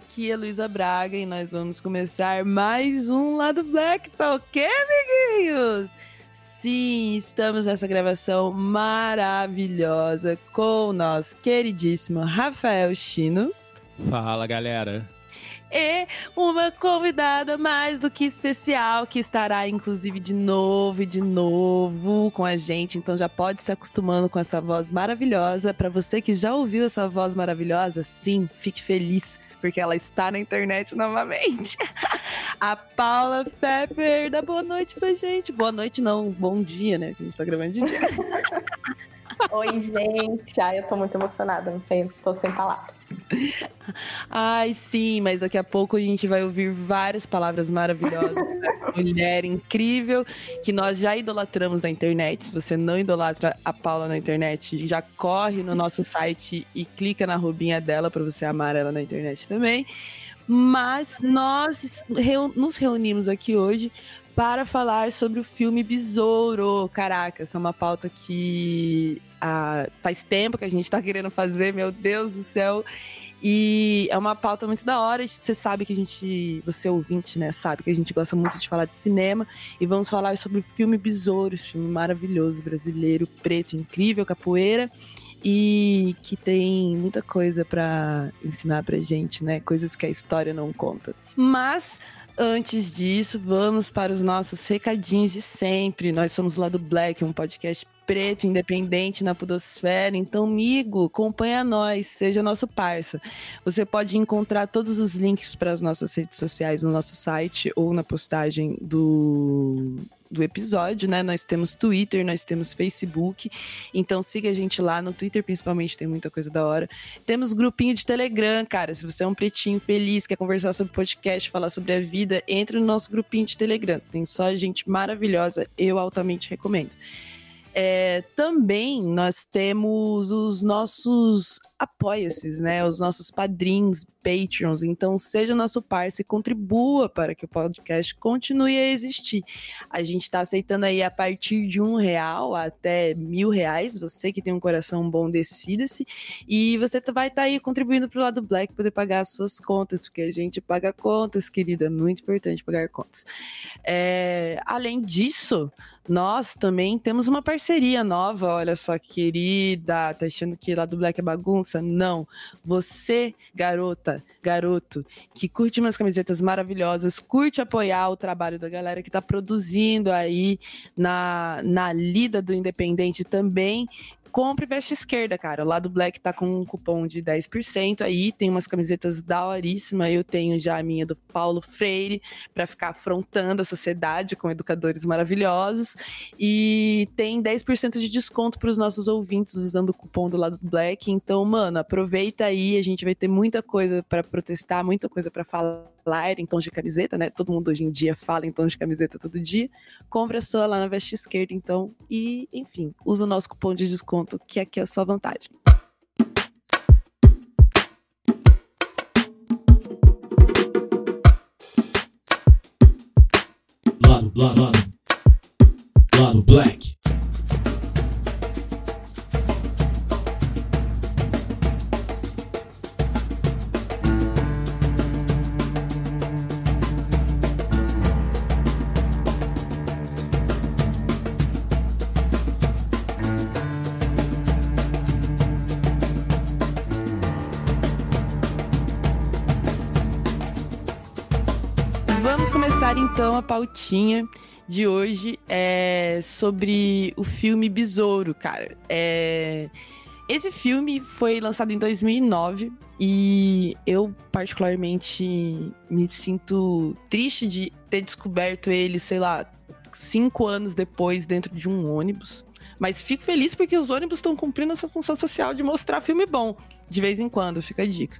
Aqui é Luísa Braga e nós vamos começar mais um Lado Black, tá ok, amiguinhos? Sim, estamos nessa gravação maravilhosa com o nosso queridíssimo Rafael Chino. Fala, galera e uma convidada mais do que especial, que estará inclusive de novo e de novo com a gente. Então já pode se acostumando com essa voz maravilhosa. Para você que já ouviu essa voz maravilhosa, sim, fique feliz. Porque ela está na internet novamente. A Paula Pepper, dá boa noite pra gente. Boa noite, não, bom dia, né? Que a gente tá gravando de dia. Oi, gente. Ai, eu tô muito emocionada, não sei, tô sem palavras. Ai, sim, mas daqui a pouco a gente vai ouvir várias palavras maravilhosas. mulher incrível que nós já idolatramos na internet. Se você não idolatra a Paula na internet, já corre no nosso site e clica na rubinha dela para você amar ela na internet também. Mas nós nos reunimos aqui hoje para falar sobre o filme Besouro. Caraca, essa é uma pauta que faz tempo que a gente está querendo fazer, meu Deus do céu. E é uma pauta muito da hora. Você sabe que a gente, você ouvinte, né, sabe que a gente gosta muito de falar de cinema. E vamos falar sobre o filme Besouro, esse filme maravilhoso, brasileiro, preto, incrível, capoeira. E que tem muita coisa para ensinar pra gente, né? Coisas que a história não conta. Mas Antes disso, vamos para os nossos recadinhos de sempre. Nós somos lá do Black, um podcast preto, independente na podosfera. Então, amigo, acompanha nós, seja nosso parça. Você pode encontrar todos os links para as nossas redes sociais no nosso site ou na postagem do do episódio, né? Nós temos Twitter, nós temos Facebook. Então siga a gente lá no Twitter, principalmente, tem muita coisa da hora. Temos grupinho de Telegram, cara. Se você é um pretinho feliz, quer conversar sobre podcast, falar sobre a vida, entre no nosso grupinho de Telegram. Tem só gente maravilhosa, eu altamente recomendo. É, também nós temos os nossos apoia-se, né? Os nossos padrinhos, Patreons. Então, seja nosso parceiro e contribua para que o podcast continue a existir. A gente está aceitando aí a partir de um real até mil reais. Você que tem um coração bom, decida-se. E você vai estar tá aí contribuindo para o lado Black poder pagar as suas contas, porque a gente paga contas, querida. Muito importante pagar contas. É, além disso, nós também temos uma parceria nova. Olha só, querida. Tá achando que lá do Black é bagunça? Não. Você, garota, garoto, que curte umas camisetas maravilhosas, curte apoiar o trabalho da galera que está produzindo aí na, na lida do Independente também, compre veste esquerda, cara. O lado Black tá com um cupom de 10% aí, tem umas camisetas daoríssimas. Eu tenho já a minha do Paulo Freire para ficar afrontando a sociedade com educadores maravilhosos e tem 10% de desconto para os nossos ouvintes usando o cupom do lado Black. Então, mano, aproveita aí, a gente vai ter muita coisa para protestar, muita coisa para falar em tons de camiseta, né? Todo mundo hoje em dia fala em tons de camiseta todo dia. Compre a sua lá na veste esquerda, então, e enfim, usa o nosso cupom de desconto ponto, que aqui é a sua vantagem. Lado, lado, lado, lado black. Então a pautinha de hoje é sobre o filme Besouro, cara. É... Esse filme foi lançado em 2009 e eu particularmente me sinto triste de ter descoberto ele, sei lá, cinco anos depois dentro de um ônibus. Mas fico feliz porque os ônibus estão cumprindo a sua função social de mostrar filme bom, de vez em quando, fica a dica.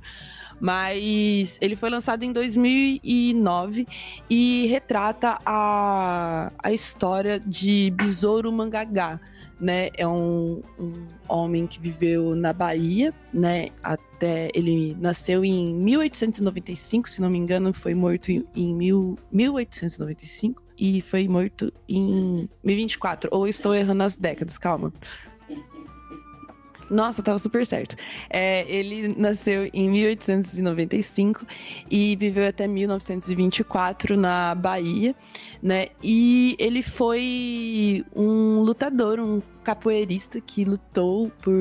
Mas ele foi lançado em 2009 e retrata a, a história de Besouro Mangagá, né? É um, um homem que viveu na Bahia, né? Até ele nasceu em 1895, se não me engano, foi morto em, em mil, 1895 e foi morto em 1024. Ou estou errando as décadas, calma. Nossa, tava super certo. É, ele nasceu em 1895 e viveu até 1924 na Bahia, né? E ele foi um lutador, um capoeirista que lutou por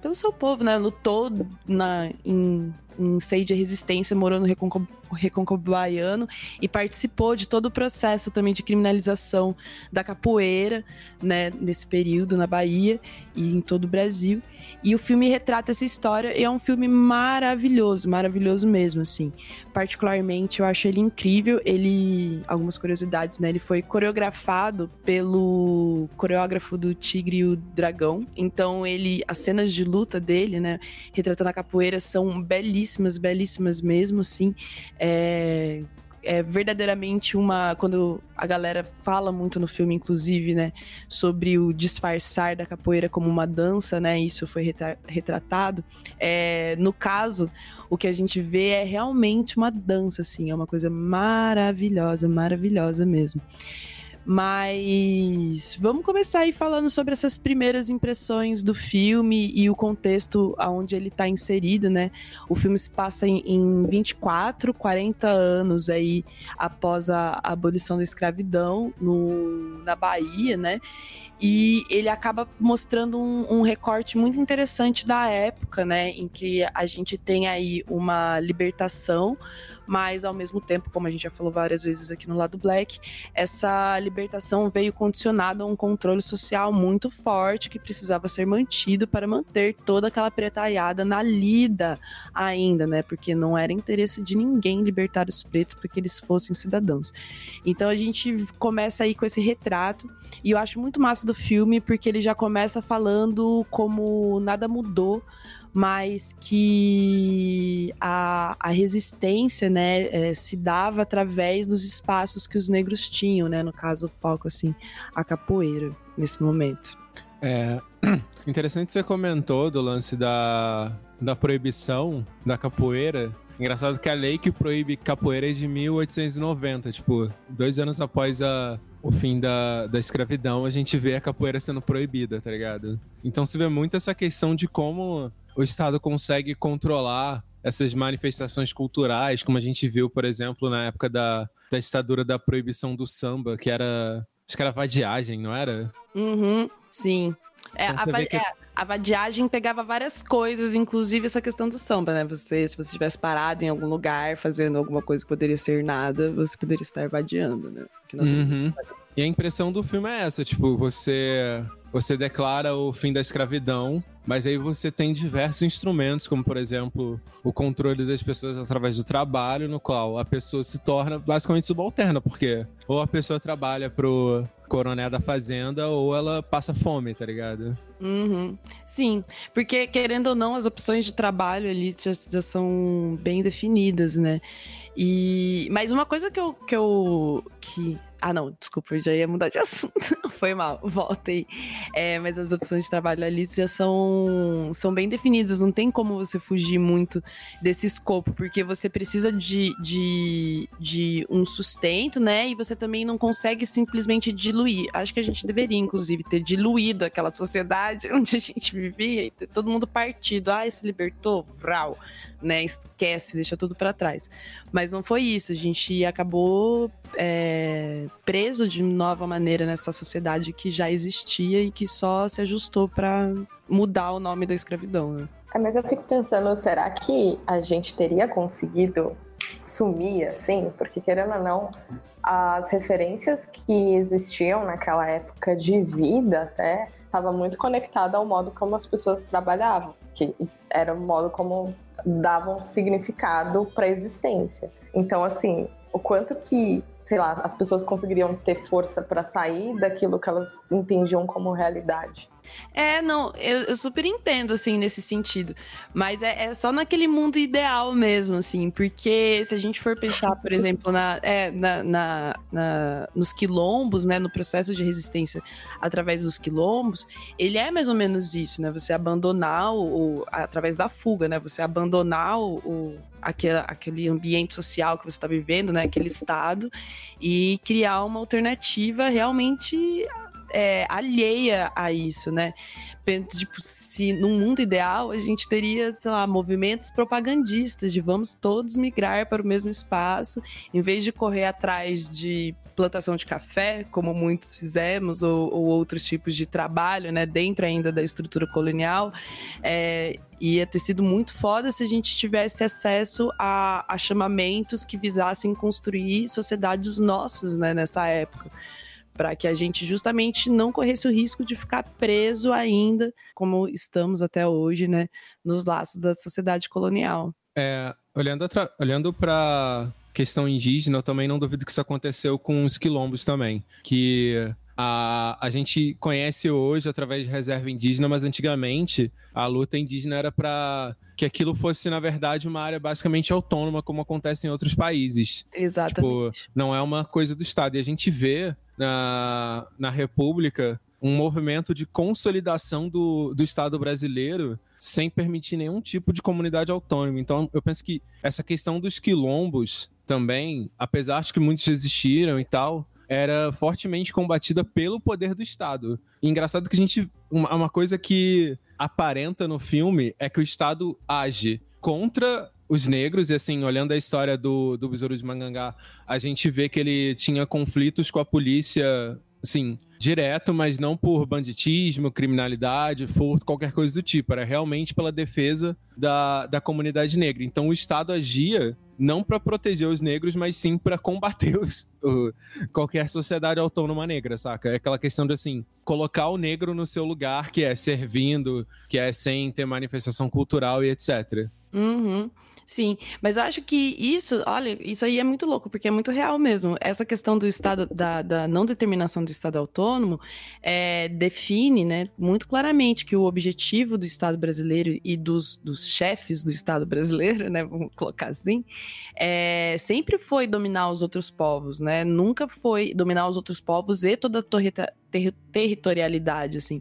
pelo seu povo, né? Lutou na, em em seio de resistência, morou no Recôncavo Baiano e participou de todo o processo também de criminalização da capoeira, né, nesse período na Bahia e em todo o Brasil. E o filme retrata essa história e é um filme maravilhoso, maravilhoso mesmo, assim. Particularmente, eu acho ele incrível. Ele, algumas curiosidades, né? Ele foi coreografado pelo coreógrafo do Tigre e o Dragão. Então, ele, as cenas de luta dele, né, retratando a capoeira, são belíssimas, belíssimas mesmo, assim. É, é verdadeiramente uma. Quando a galera fala muito no filme, inclusive, né, sobre o disfarçar da capoeira como uma dança, né, isso foi retratado. É, no caso, o que a gente vê é realmente uma dança, assim, é uma coisa maravilhosa, maravilhosa mesmo. Mas vamos começar aí falando sobre essas primeiras impressões do filme e o contexto aonde ele está inserido, né? O filme se passa em, em 24, 40 anos aí após a, abolição da escravidão no, na Bahia, né? E ele acaba mostrando um, um, recorte muito interessante da época, né? Em que a gente tem aí uma libertação mas ao mesmo tempo, como a gente já falou várias vezes aqui no lado Black, essa libertação veio condicionada a um controle social muito forte que precisava ser mantido para manter toda aquela pretaiada na lida ainda, né? Porque não era interesse de ninguém libertar os pretos para que eles fossem cidadãos. Então a gente começa aí com esse retrato e eu acho muito massa do filme porque ele já começa falando como nada mudou mas que a, a resistência, né, é, se dava através dos espaços que os negros tinham, né, no caso o foco, assim, a capoeira, nesse momento. É, interessante você comentou do lance da, da proibição da capoeira, Engraçado que a lei que proíbe capoeira é de 1890, tipo, dois anos após a, o fim da, da escravidão, a gente vê a capoeira sendo proibida, tá ligado? Então se vê muito essa questão de como o Estado consegue controlar essas manifestações culturais, como a gente viu, por exemplo, na época da, da ditadura da proibição do samba, que era escravadiagem, não era? Uhum, sim. É, então, a, que... é, a vadiagem pegava várias coisas, inclusive essa questão do samba, né? Você, se você tivesse parado em algum lugar fazendo alguma coisa que poderia ser nada, você poderia estar vadiando, né? Uhum. E a impressão do filme é essa, tipo, você você declara o fim da escravidão, mas aí você tem diversos instrumentos, como por exemplo o controle das pessoas através do trabalho, no qual a pessoa se torna basicamente subalterna, porque ou a pessoa trabalha pro coronel da fazenda ou ela passa fome, tá ligado? Uhum. Sim, porque querendo ou não, as opções de trabalho ali já, já são bem definidas, né? E mas uma coisa que eu que eu que ah, não, desculpa, eu já ia mudar de assunto. Foi mal, volta aí. É, mas as opções de trabalho ali já são, são bem definidas, não tem como você fugir muito desse escopo, porque você precisa de, de, de um sustento, né? E você também não consegue simplesmente diluir. Acho que a gente deveria, inclusive, ter diluído aquela sociedade onde a gente vivia e ter todo mundo partido. Ah, se libertou? Vral né? Esquece, deixa tudo para trás. Mas não foi isso. A gente acabou é, preso de nova maneira nessa sociedade que já existia e que só se ajustou para mudar o nome da escravidão. Né? É, mas eu fico pensando, será que a gente teria conseguido sumir assim? Porque querendo ou não, as referências que existiam naquela época de vida até estava muito conectada ao modo como as pessoas trabalhavam, que era o modo como davam significado para a existência. Então, assim, o quanto que, sei lá, as pessoas conseguiriam ter força para sair daquilo que elas entendiam como realidade. É, não, eu, eu, super entendo, assim, nesse sentido. Mas é, é, só naquele mundo ideal mesmo, assim. Porque se a gente for pensar, por exemplo, na, é, na, na, na, nos quilombos, né? No processo de resistência através dos quilombos, ele é mais ou menos isso, né? Você abandonar o, o através da fuga, né? Você abandonar o, o aquele, aquele ambiente social que você está vivendo, né? Aquele estado, e criar uma alternativa realmente é, alheia a isso, né? Tipo, se num mundo ideal a gente teria, sei lá, movimentos propagandistas de vamos todos migrar para o mesmo espaço, em vez de correr atrás de plantação de café, como muitos fizemos, ou, ou outros tipos de trabalho, né, dentro ainda da estrutura colonial, é, ia ter sido muito foda se a gente tivesse acesso a, a chamamentos que visassem construir sociedades nossas, né, nessa época para que a gente justamente não corresse o risco de ficar preso ainda, como estamos até hoje, né, nos laços da sociedade colonial. É, olhando olhando para questão indígena, eu também não duvido que isso aconteceu com os quilombos também, que a, a gente conhece hoje através de reserva indígena, mas antigamente a luta indígena era para que aquilo fosse, na verdade, uma área basicamente autônoma, como acontece em outros países. Exatamente. Tipo, não é uma coisa do Estado. E a gente vê na, na República um movimento de consolidação do, do Estado brasileiro sem permitir nenhum tipo de comunidade autônoma. Então, eu penso que essa questão dos quilombos também, apesar de que muitos existiram e tal, era fortemente combatida pelo poder do Estado. E engraçado que a gente. Uma, uma coisa que aparenta no filme é que o Estado age contra os negros, e assim, olhando a história do, do Besouro de Mangangá, a gente vê que ele tinha conflitos com a polícia, assim, direto, mas não por banditismo, criminalidade, furto, qualquer coisa do tipo. Era realmente pela defesa da, da comunidade negra. Então o Estado agia não para proteger os negros, mas sim para combater os, o, qualquer sociedade autônoma negra, saca? É aquela questão de assim, colocar o negro no seu lugar, que é servindo, que é sem ter manifestação cultural e etc. Uhum. Sim, mas eu acho que isso, olha, isso aí é muito louco, porque é muito real mesmo. Essa questão do Estado, da, da não determinação do Estado autônomo, é, define, né, muito claramente que o objetivo do Estado brasileiro e dos, dos chefes do Estado brasileiro, né, vamos colocar assim, é, sempre foi dominar os outros povos, né? Nunca foi dominar os outros povos e toda a ter territorialidade, assim.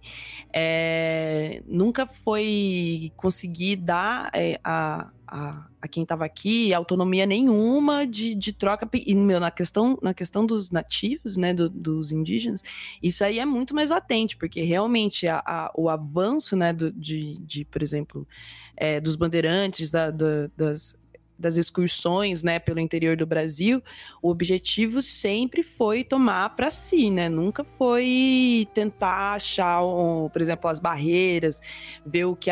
É, nunca foi conseguir dar é, a, a, a, quem estava aqui autonomia nenhuma de, de troca. E, meu, na questão, na questão dos nativos, né, do, dos indígenas, isso aí é muito mais latente, porque realmente a, a, o avanço, né, do, de, de, por exemplo, é, dos bandeirantes, da, da, das das excursões, né, pelo interior do Brasil, o objetivo sempre foi tomar para si, né? Nunca foi tentar achar, um, por exemplo, as barreiras, ver o que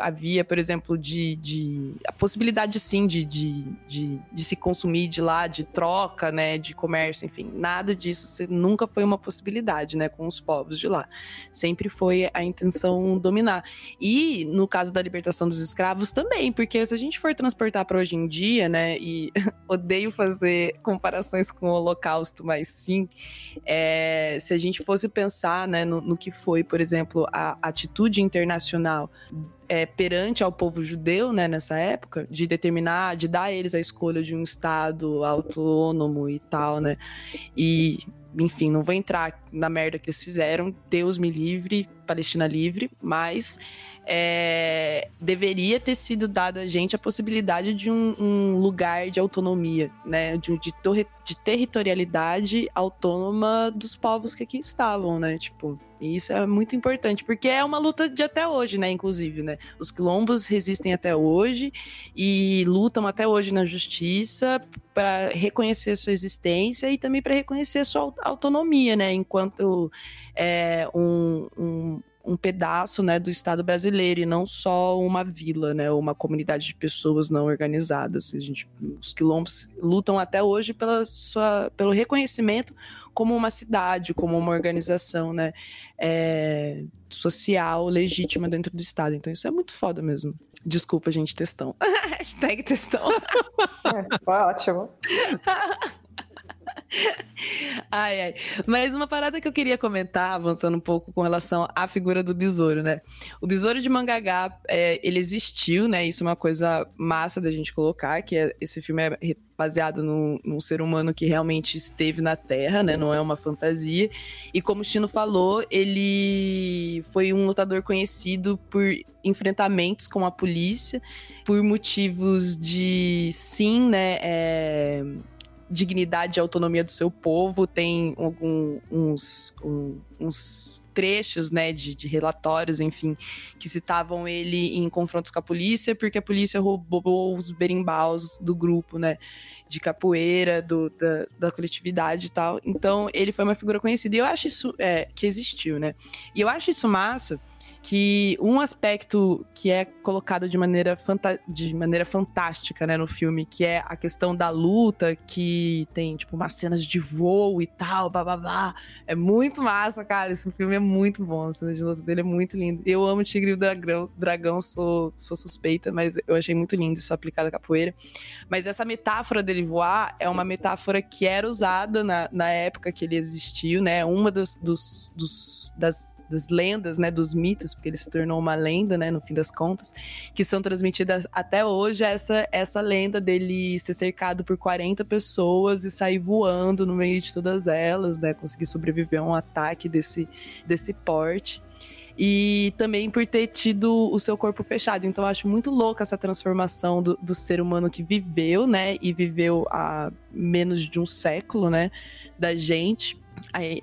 havia, por exemplo, de, de a possibilidade sim de, de, de, de, se consumir de lá, de troca, né, de comércio, enfim, nada disso nunca foi uma possibilidade, né, com os povos de lá. Sempre foi a intenção dominar. E no caso da libertação dos escravos também, porque se a gente for transportar para hoje em dia, né, e odeio fazer comparações com o Holocausto, mas sim, é, se a gente fosse pensar, né, no, no que foi, por exemplo, a atitude internacional é, perante ao povo judeu, né, nessa época, de determinar, de dar a eles a escolha de um Estado autônomo e tal, né? E, enfim, não vou entrar na merda que eles fizeram, Deus me livre, Palestina livre, mas é, deveria ter sido dada a gente a possibilidade de um, um lugar de autonomia, né? De, de, de territorialidade autônoma dos povos que aqui estavam, né? Tipo, e isso é muito importante, porque é uma luta de até hoje, né? Inclusive, né? Os quilombos resistem até hoje e lutam até hoje na justiça para reconhecer sua existência e também para reconhecer sua autonomia, né? Enquanto é, um, um um pedaço né, do Estado brasileiro e não só uma vila, né, uma comunidade de pessoas não organizadas. A gente, os quilombos lutam até hoje pela sua, pelo reconhecimento como uma cidade, como uma organização né, é, social legítima dentro do Estado. Então isso é muito foda mesmo. Desculpa, gente, textão. Hashtag textão. É, foi ótimo. ai, ai. Mas uma parada que eu queria comentar, avançando um pouco com relação à figura do besouro, né? O besouro de Mangagá, é, ele existiu, né? Isso é uma coisa massa da gente colocar, que é, esse filme é baseado num, num, ser humano que realmente esteve na Terra, né? Não é uma fantasia. E como o Chino falou, ele foi um lutador conhecido por enfrentamentos com a polícia, por motivos de, sim, né? É dignidade e autonomia do seu povo, tem um, uns, um, alguns trechos, né, de, de, relatórios, enfim, que citavam ele em confrontos com a polícia, porque a polícia roubou os berimbaus do grupo, né, de capoeira, do, da, da coletividade e tal. Então, ele foi uma figura conhecida. E eu acho isso, é, que existiu, né. E eu acho isso massa, que um aspecto que é colocado de maneira, de maneira fantástica, né, no filme, que é a questão da luta, que tem, tipo, umas cenas de voo e tal, bababá. É muito massa, cara. Esse filme é muito bom, a cena de luta dele é muito lindo. Eu amo Tigre e o Dragão, dragão sou, sou suspeita, mas eu achei muito lindo isso aplicado à capoeira. Mas essa metáfora dele voar é uma metáfora que era usada na, na época que ele existiu, né? Uma dos, dos, dos das das lendas, né, dos mitos, porque ele se tornou uma lenda, né, no fim das contas, que são transmitidas até hoje essa essa lenda dele ser cercado por 40 pessoas e sair voando no meio de todas elas, né, conseguir sobreviver a um ataque desse desse porte. E também por ter tido o seu corpo fechado. Então, eu acho muito louca essa transformação do, do ser humano que viveu, né? E viveu há menos de um século, né? Da gente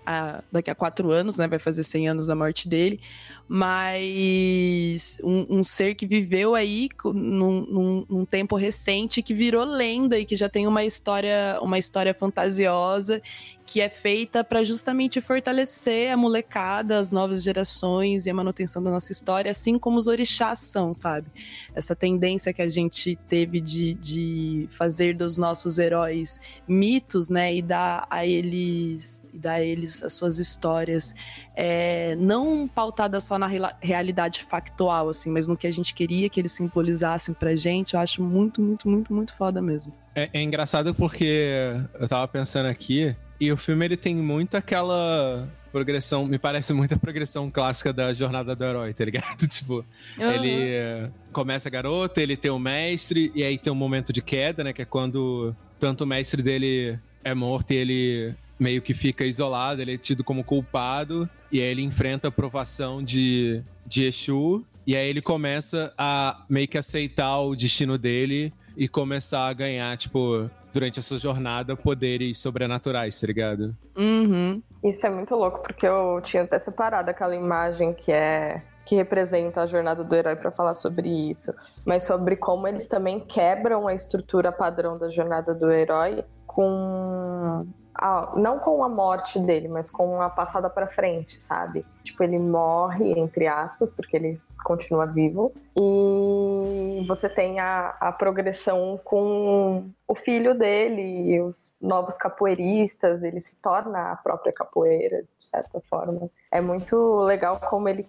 a, daqui a quatro anos, né? Vai fazer 100 anos da morte dele. Mas um, um ser que viveu aí num, num, num, tempo recente, que virou lenda e que já tem uma história, uma história fantasiosa que é feita para justamente fortalecer a molecada, as novas gerações e a manutenção da nossa história, assim como os orixás são, sabe? Essa tendência que a gente teve de, de fazer dos nossos heróis mitos, né, e dar a eles, dar a eles as suas histórias, é, não pautada só na realidade factual, assim, mas no que a gente queria que eles simbolizassem pra gente, eu acho muito, muito, muito, muito foda mesmo. É, é engraçado porque eu tava pensando aqui, e o filme ele tem muito aquela progressão, me parece muito a progressão clássica da jornada do herói, tá ligado? tipo, uhum. ele começa garoto, ele tem o um mestre, e aí tem um momento de queda, né? Que é quando tanto o mestre dele é morto e ele meio que fica isolado, ele é tido como culpado, e aí ele enfrenta a provação de, de Exu, e aí ele começa a meio que aceitar o destino dele e começar a ganhar, tipo, durante a sua jornada poderes sobrenaturais, tá ligado? Uhum. Isso é muito louco, porque eu tinha até separado aquela imagem que é que representa a jornada do herói para falar sobre isso, mas sobre como eles também quebram a estrutura padrão da jornada do herói com a, não com a morte dele, mas com a passada para frente, sabe? Tipo, ele morre entre aspas porque ele continua vivo. E você tem a, a progressão com o filho dele, os novos capoeiristas, ele se torna a própria capoeira, de certa forma. É muito legal como ele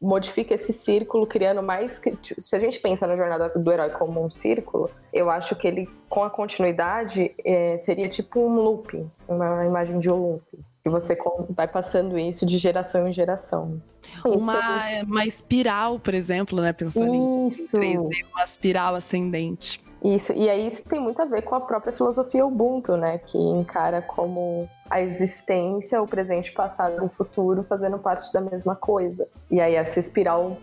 modifica esse círculo, criando mais. Se a gente pensa na jornada do herói como um círculo, eu acho que ele, com a continuidade, é, seria tipo um looping, uma imagem de um looping. Que você vai passando isso de geração em geração. Uma, uma espiral, por exemplo, né? Pensando isso. em 3D, uma espiral ascendente. Isso, e aí isso tem muito a ver com a própria filosofia Ubuntu, né? Que encara como a existência, o presente, o passado e o futuro fazendo parte da mesma coisa. E aí essa espiral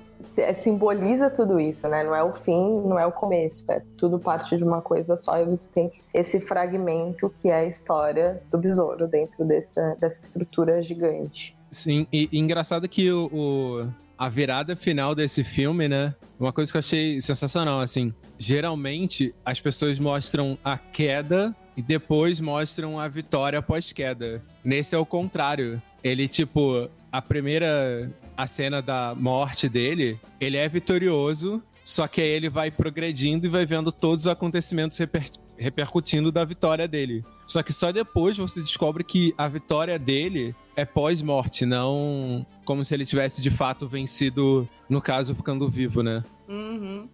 simboliza tudo isso, né? Não é o fim, não é o começo, é tudo parte de uma coisa só e você tem esse fragmento que é a história do besouro dentro dessa, dessa estrutura gigante. Sim, e, e engraçado que o, o, a virada final desse filme, né? Uma coisa que eu achei sensacional, assim. Geralmente, as pessoas mostram a queda e depois mostram a vitória após queda. Nesse é o contrário. Ele, tipo, a primeira. A cena da morte dele, ele é vitorioso, só que aí ele vai progredindo e vai vendo todos os acontecimentos reper repercutindo da vitória dele. Só que só depois você descobre que a vitória dele é pós-morte, não como se ele tivesse de fato vencido, no caso, ficando vivo, né? Uhum.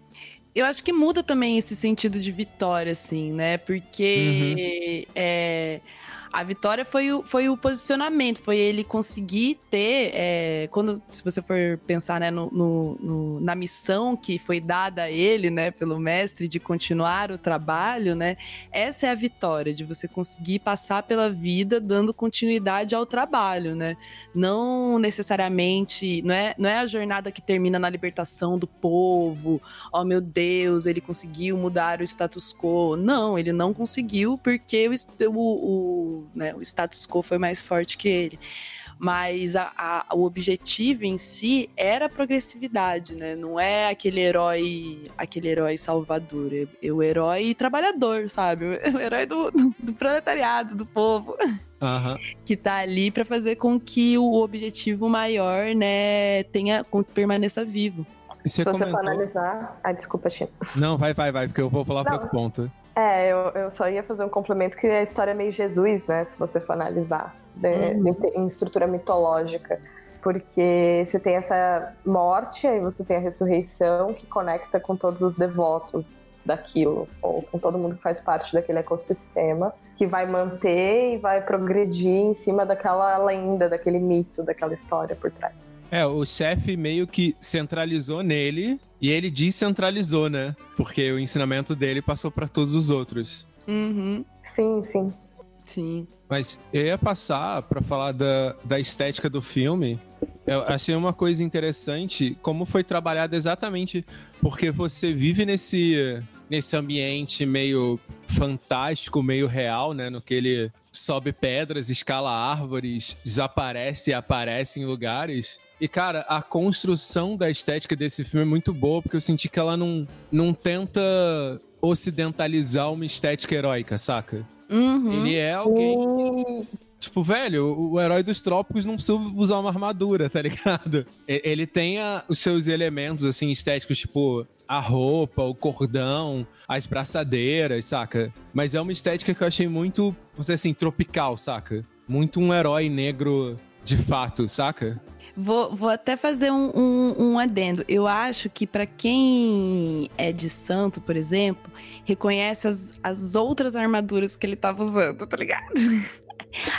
Eu acho que muda também esse sentido de vitória, assim, né? Porque uhum. é, a vitória foi o, foi o posicionamento, foi ele conseguir ter, é, quando se você for pensar né, no, no, no, na missão que foi dada a ele, né, pelo mestre de continuar o trabalho, né, essa é a vitória de você conseguir passar pela vida dando continuidade ao trabalho, né, não necessariamente, não é, não é a jornada que termina na libertação do povo, oh meu Deus, ele conseguiu mudar o status quo, não, ele não conseguiu porque o, o, o né? O status quo foi mais forte que ele. mas a, a, o objetivo em si era a progressividade, né? Não é aquele herói, aquele herói salvador, é, é o herói trabalhador, sabe? O herói do, do, do proletariado, do povo. Uhum. que tá ali para fazer com que o objetivo maior, né, tenha com que permaneça vivo. Se você comentou... for analisar. Ah, desculpa, Chico. Não, vai, vai, vai, porque eu vou falar para outro ponto. É, eu, eu só ia fazer um complemento que a história é meio Jesus, né? Se você for analisar de, uhum. em estrutura mitológica. Porque você tem essa morte, aí você tem a ressurreição que conecta com todos os devotos daquilo, ou com todo mundo que faz parte daquele ecossistema, que vai manter e vai progredir em cima daquela lenda, daquele mito, daquela história por trás. É, o chefe meio que centralizou nele e ele descentralizou, né? Porque o ensinamento dele passou para todos os outros. Uhum. Sim, sim. Sim. Mas eu ia passar para falar da, da estética do filme. Eu achei uma coisa interessante como foi trabalhado exatamente porque você vive nesse, nesse ambiente meio fantástico, meio real, né? No que ele sobe pedras, escala árvores, desaparece e aparece em lugares. E, cara, a construção da estética desse filme é muito boa, porque eu senti que ela não, não tenta ocidentalizar uma estética heróica, saca? Uhum. Ele é alguém. Tipo, velho, o herói dos trópicos não precisa usar uma armadura, tá ligado? Ele tem a, os seus elementos, assim, estéticos, tipo a roupa, o cordão, as braçadeiras, saca? Mas é uma estética que eu achei muito, vamos dizer assim, tropical, saca? Muito um herói negro de fato, saca? Vou, vou até fazer um, um, um adendo. Eu acho que para quem é de santo, por exemplo, reconhece as, as outras armaduras que ele tava usando, tá ligado?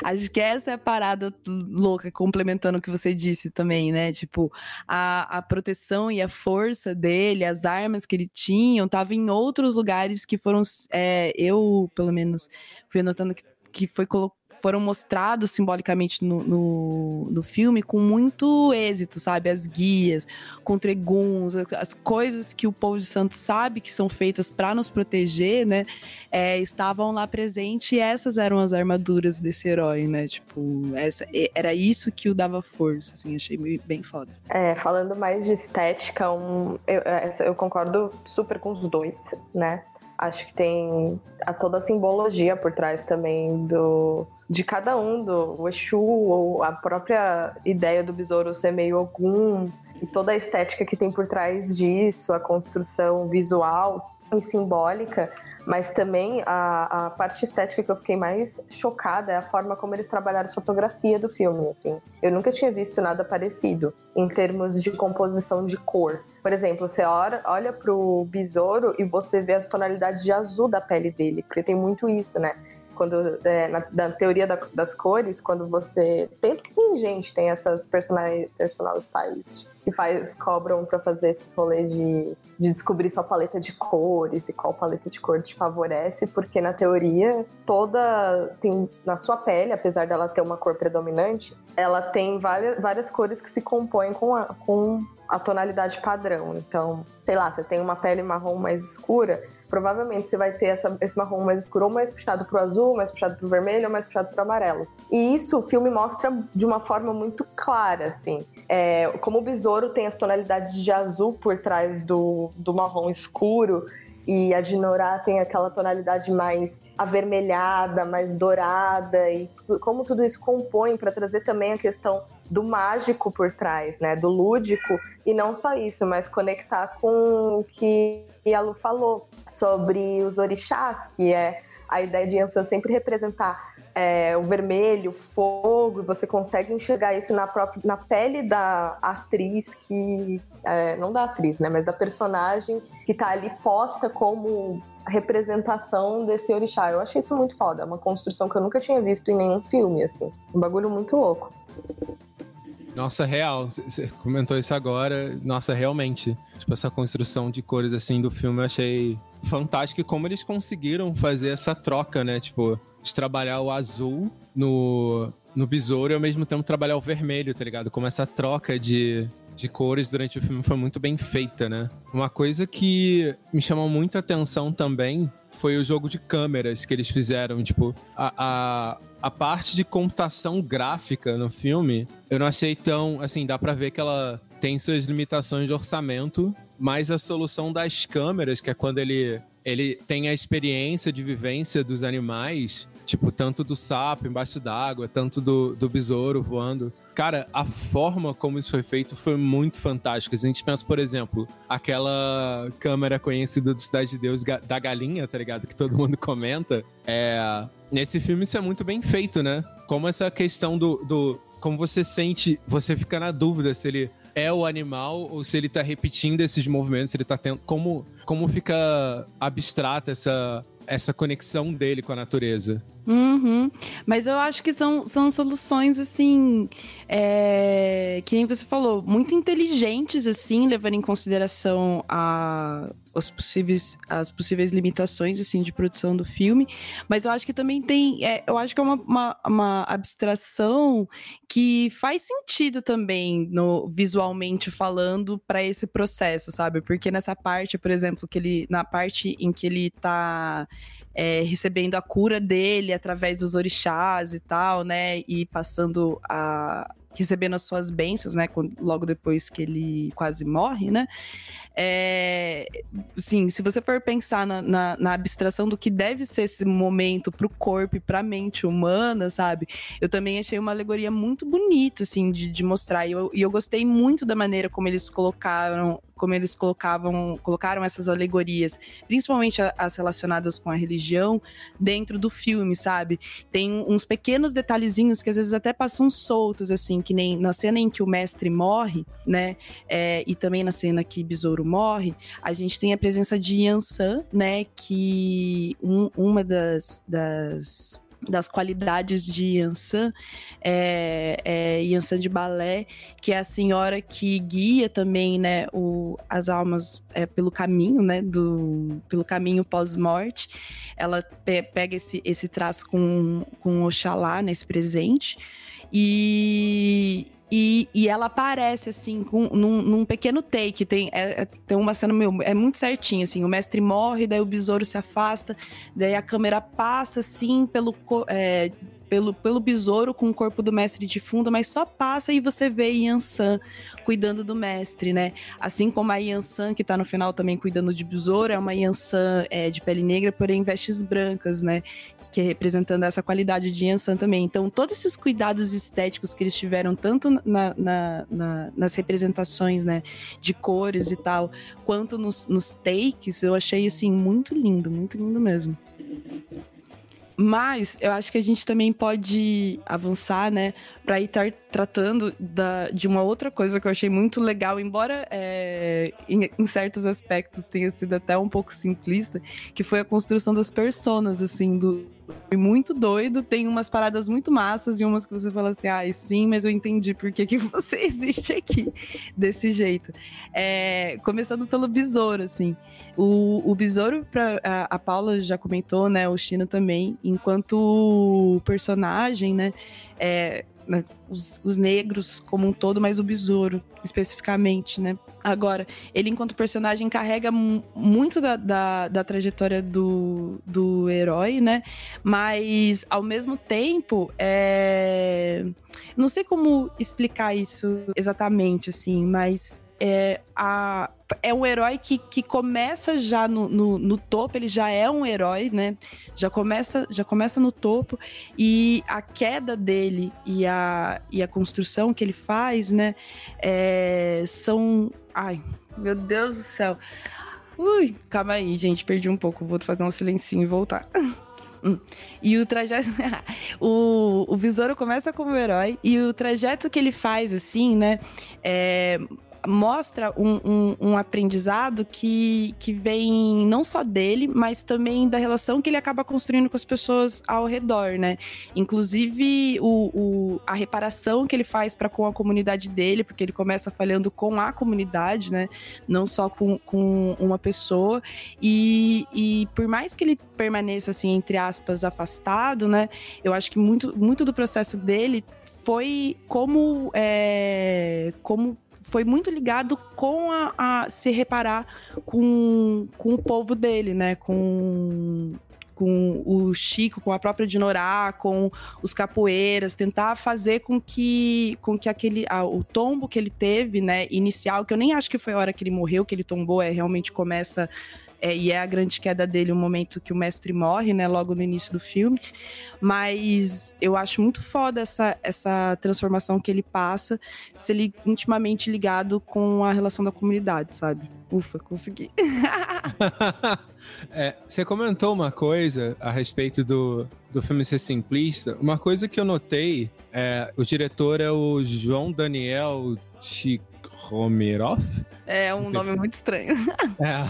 Acho que essa é a parada louca, complementando o que você disse também, né? Tipo, a, a proteção e a força dele, as armas que ele tinha, estavam em outros lugares que foram. É, eu, pelo menos, fui notando que, que foi colocado foram mostrados simbolicamente no, no, no, filme com muito êxito, sabe? As guias, com treguns, as coisas que o povo de Santos sabe que são feitas para nos proteger, né? É, estavam lá presentes e essas eram as armaduras desse herói, né? Tipo, essa, era isso que o dava força, assim, achei bem foda. É, falando mais de estética, um, eu, eu concordo super com os dois, né? Acho que tem a toda a simbologia por trás também do de cada um, do Exu, ou a própria ideia do besouro ser meio algum, e toda a estética que tem por trás disso, a construção visual e simbólica, mas também a, a parte estética que eu fiquei mais chocada é a forma como eles trabalharam a fotografia do filme, assim. Eu nunca tinha visto nada parecido em termos de composição de cor. Por exemplo, você olha, pro besouro e você vê as tonalidades de azul da pele dele, porque tem muito isso, né? Quando é, na, na, teoria da, das cores, quando você tem tem gente tem essas personal, personal que faz cobram para fazer esses rolês de, de descobrir sua paleta de cores e qual paleta de cor te favorece, porque na teoria toda tem na sua pele, apesar dela ter uma cor predominante, ela tem várias, várias cores que se compõem com a, com a tonalidade padrão. Então, sei lá, você tem uma pele marrom mais escura, provavelmente você vai ter essa, esse marrom mais escuro mais puxado pro azul, mais puxado pro vermelho ou mais puxado pro amarelo. E isso o filme mostra de uma forma muito clara, assim. É, como o besouro tem as tonalidades de azul por trás do, do marrom escuro, e a de Norá tem aquela tonalidade mais avermelhada, mais dourada, e como tudo isso compõe para trazer também a questão do mágico por trás, né, do lúdico, e não só isso, mas conectar com o que a Lu falou sobre os orixás, que é a ideia de Yansan sempre representar é, o vermelho, o fogo, e você consegue enxergar isso na própria na pele da atriz que é, não da atriz, né, mas da personagem que tá ali posta como representação desse orixá. Eu achei isso muito foda, é uma construção que eu nunca tinha visto em nenhum filme, assim, um bagulho muito louco. Nossa, real, você comentou isso agora. Nossa, realmente. Tipo, essa construção de cores assim do filme eu achei fantástico e como eles conseguiram fazer essa troca, né? Tipo, de trabalhar o azul no, no besouro e ao mesmo tempo trabalhar o vermelho, tá ligado? Como essa troca de, de cores durante o filme foi muito bem feita, né? Uma coisa que me chamou muito a atenção também foi o jogo de câmeras que eles fizeram. Tipo, a, a, a parte de computação gráfica no filme, eu não achei tão. Assim, dá pra ver que ela tem suas limitações de orçamento, mas a solução das câmeras, que é quando ele, ele tem a experiência de vivência dos animais, tipo, tanto do sapo embaixo d'água, tanto do, do besouro voando. Cara, a forma como isso foi feito foi muito fantástica. Se a gente pensa, por exemplo, aquela câmera conhecida do Cidade de Deus da galinha, tá ligado? Que todo mundo comenta. É. Nesse filme isso é muito bem feito, né? Como essa questão do, do como você sente, você fica na dúvida se ele é o animal ou se ele tá repetindo esses movimentos, se ele tá tendo. Como, como fica abstrata essa, essa conexão dele com a natureza. Uhum. Mas eu acho que são, são soluções, assim, é, que nem você falou, muito inteligentes, assim, levando em consideração a, os possíveis, as possíveis limitações, assim, de produção do filme. Mas eu acho que também tem, é, eu acho que é uma, uma, uma, abstração que faz sentido também, no, visualmente falando, para esse processo, sabe? Porque nessa parte, por exemplo, que ele, na parte em que ele tá é, recebendo a cura dele através dos orixás e tal, né? E passando a. recebendo as suas bênçãos, né? Logo depois que ele quase morre, né? É, sim, se você for pensar na, na, na, abstração do que deve ser esse momento para o corpo e para a mente humana, sabe? Eu também achei uma alegoria muito bonita, assim, de, de mostrar. E eu, e eu gostei muito da maneira como eles colocaram como eles colocavam, colocaram essas alegorias, principalmente as relacionadas com a religião, dentro do filme, sabe? Tem uns pequenos detalhezinhos que às vezes até passam soltos, assim, que nem na cena em que o mestre morre, né? É, e também na cena que Besouro morre, a gente tem a presença de Yansan, né? Que um, uma das, das das qualidades de Yansan, é, é Yansan de balé, que é a senhora que guia também, né, o, as almas é, pelo caminho, né, do, pelo caminho pós-morte. Ela pe pega esse, esse traço com, com Oxalá nesse presente. E, e, e ela aparece, assim, com, num, num pequeno take. Tem, é, é, tem uma cena, meu, é muito certinho, assim. O mestre morre, daí o besouro se afasta, daí a câmera passa, assim, pelo... É, pelo, pelo besouro com o corpo do mestre de fundo, mas só passa e você vê Yansan cuidando do mestre, né? Assim como a Yansan, que tá no final também cuidando de besouro, é uma Yansan é, de pele negra, porém vestes brancas, né? Que é representando essa qualidade de Yansan também. Então, todos esses cuidados estéticos que eles tiveram, tanto na, na, na, nas representações, né, de cores e tal, quanto nos, nos takes, eu achei, assim, muito lindo, muito lindo mesmo. Mas eu acho que a gente também pode avançar, né, para ir tratando da, de uma outra coisa que eu achei muito legal, embora é, em, em, certos aspectos tenha sido até um pouco simplista, que foi a construção das personas, assim, do, muito doido, tem umas paradas muito massas e umas que você fala assim, ah, sim, mas eu entendi por que, que você existe aqui desse jeito. É, começando pelo besouro, assim. O, o besouro, pra, a, a Paula já comentou, né? O Chino também, enquanto personagem, né? É, né, os, os, negros como um todo, mas o besouro especificamente, né? Agora, ele enquanto personagem carrega muito da, da, da, trajetória do, do herói, né? Mas ao mesmo tempo, é... não sei como explicar isso exatamente, assim, mas é, a, é um herói que, que começa já no, no, no, topo, ele já é um herói, né? Já começa, já começa no topo, e a queda dele e a, e a construção que ele faz, né? É, são. Ai, meu Deus do céu. Ui, calma aí, gente, perdi um pouco. Vou fazer um silencinho e voltar. Hum. E o trajeto. o, o Besouro começa como herói, e o trajeto que ele faz, assim, né? É, mostra um, um, um, aprendizado que, que vem não só dele, mas também da relação que ele acaba construindo com as pessoas ao redor, né? Inclusive o, o a reparação que ele faz para com a comunidade dele, porque ele começa falhando com a comunidade, né? Não só com, com uma pessoa. E, e por mais que ele permaneça, assim, entre aspas, afastado, né? Eu acho que muito, muito do processo dele foi como, é, como foi muito ligado com a, a, se reparar com, com o povo dele, né? Com, com o Chico, com a própria Dinorá, com os capoeiras, tentar fazer com que, com que aquele o tombo que ele teve, né, inicial, que eu nem acho que foi a hora que ele morreu, que ele tombou, é realmente começa é, e é a grande queda dele o momento que o mestre morre, né? Logo no início do filme. Mas eu acho muito foda essa, essa transformação que ele passa, se ele intimamente ligado com a relação da comunidade, sabe? Ufa, consegui. é, você comentou uma coisa a respeito do, do filme ser simplista. Uma coisa que eu notei, é, o diretor é o João Daniel Tikhomirov. É um nome muito estranho. É.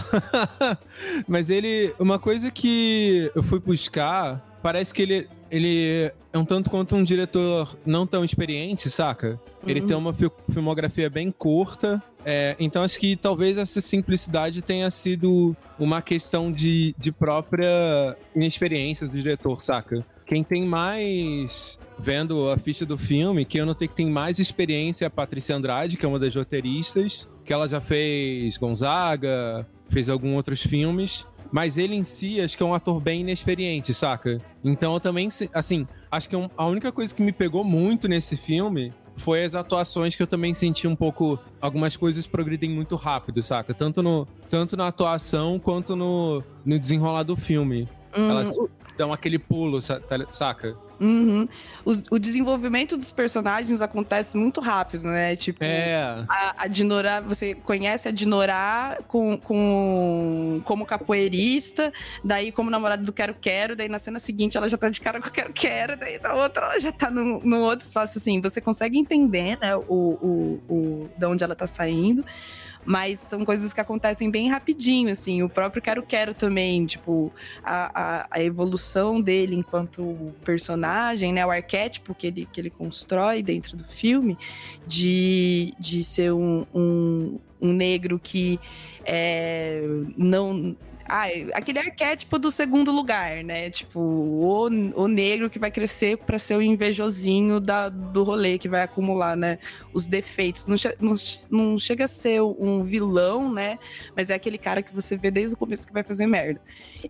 Mas ele. Uma coisa que eu fui buscar, parece que ele, ele é um tanto quanto um diretor não tão experiente, saca? Ele uhum. tem uma filmografia bem curta. É, então acho que talvez essa simplicidade tenha sido uma questão de, de própria inexperiência do diretor, saca? Quem tem mais vendo a ficha do filme, que eu notei que tem mais experiência a Patrícia Andrade, que é uma das roteiristas, que ela já fez Gonzaga, fez alguns outros filmes. Mas ele em si, acho que é um ator bem inexperiente, saca? Então eu também, assim, acho que é a única coisa que me pegou muito nesse filme foi as atuações que eu também senti um pouco. Algumas coisas progridem muito rápido, saca? Tanto, no, tanto na atuação quanto no, no desenrolar do filme. Hum, Elas dão aquele pulo, saca? Uhum. O, o, desenvolvimento dos personagens acontece muito rápido, né? Tipo, é. a, a Dinorá, você conhece a Dinorá com, com, como capoeirista, daí como namorada do Quero Quero, daí na cena seguinte ela já tá de cara com o Quero Quero, daí na outra ela já tá no, no outro espaço, assim. Você consegue entender, né, o, o, o, de onde ela tá saindo mas são coisas que acontecem bem rapidinho, assim. O próprio Quero Quero também, tipo, a, a, a evolução dele enquanto personagem, né? O arquétipo que ele, que ele constrói dentro do filme de, de ser um, um, um negro que é, não aquele arquétipo do segundo lugar, né? Tipo, o, o negro que vai crescer para ser o invejosinho da, do rolê, que vai acumular, né? Os defeitos. Não, não, não chega a ser um vilão, né? Mas é aquele cara que você vê desde o começo que vai fazer merda.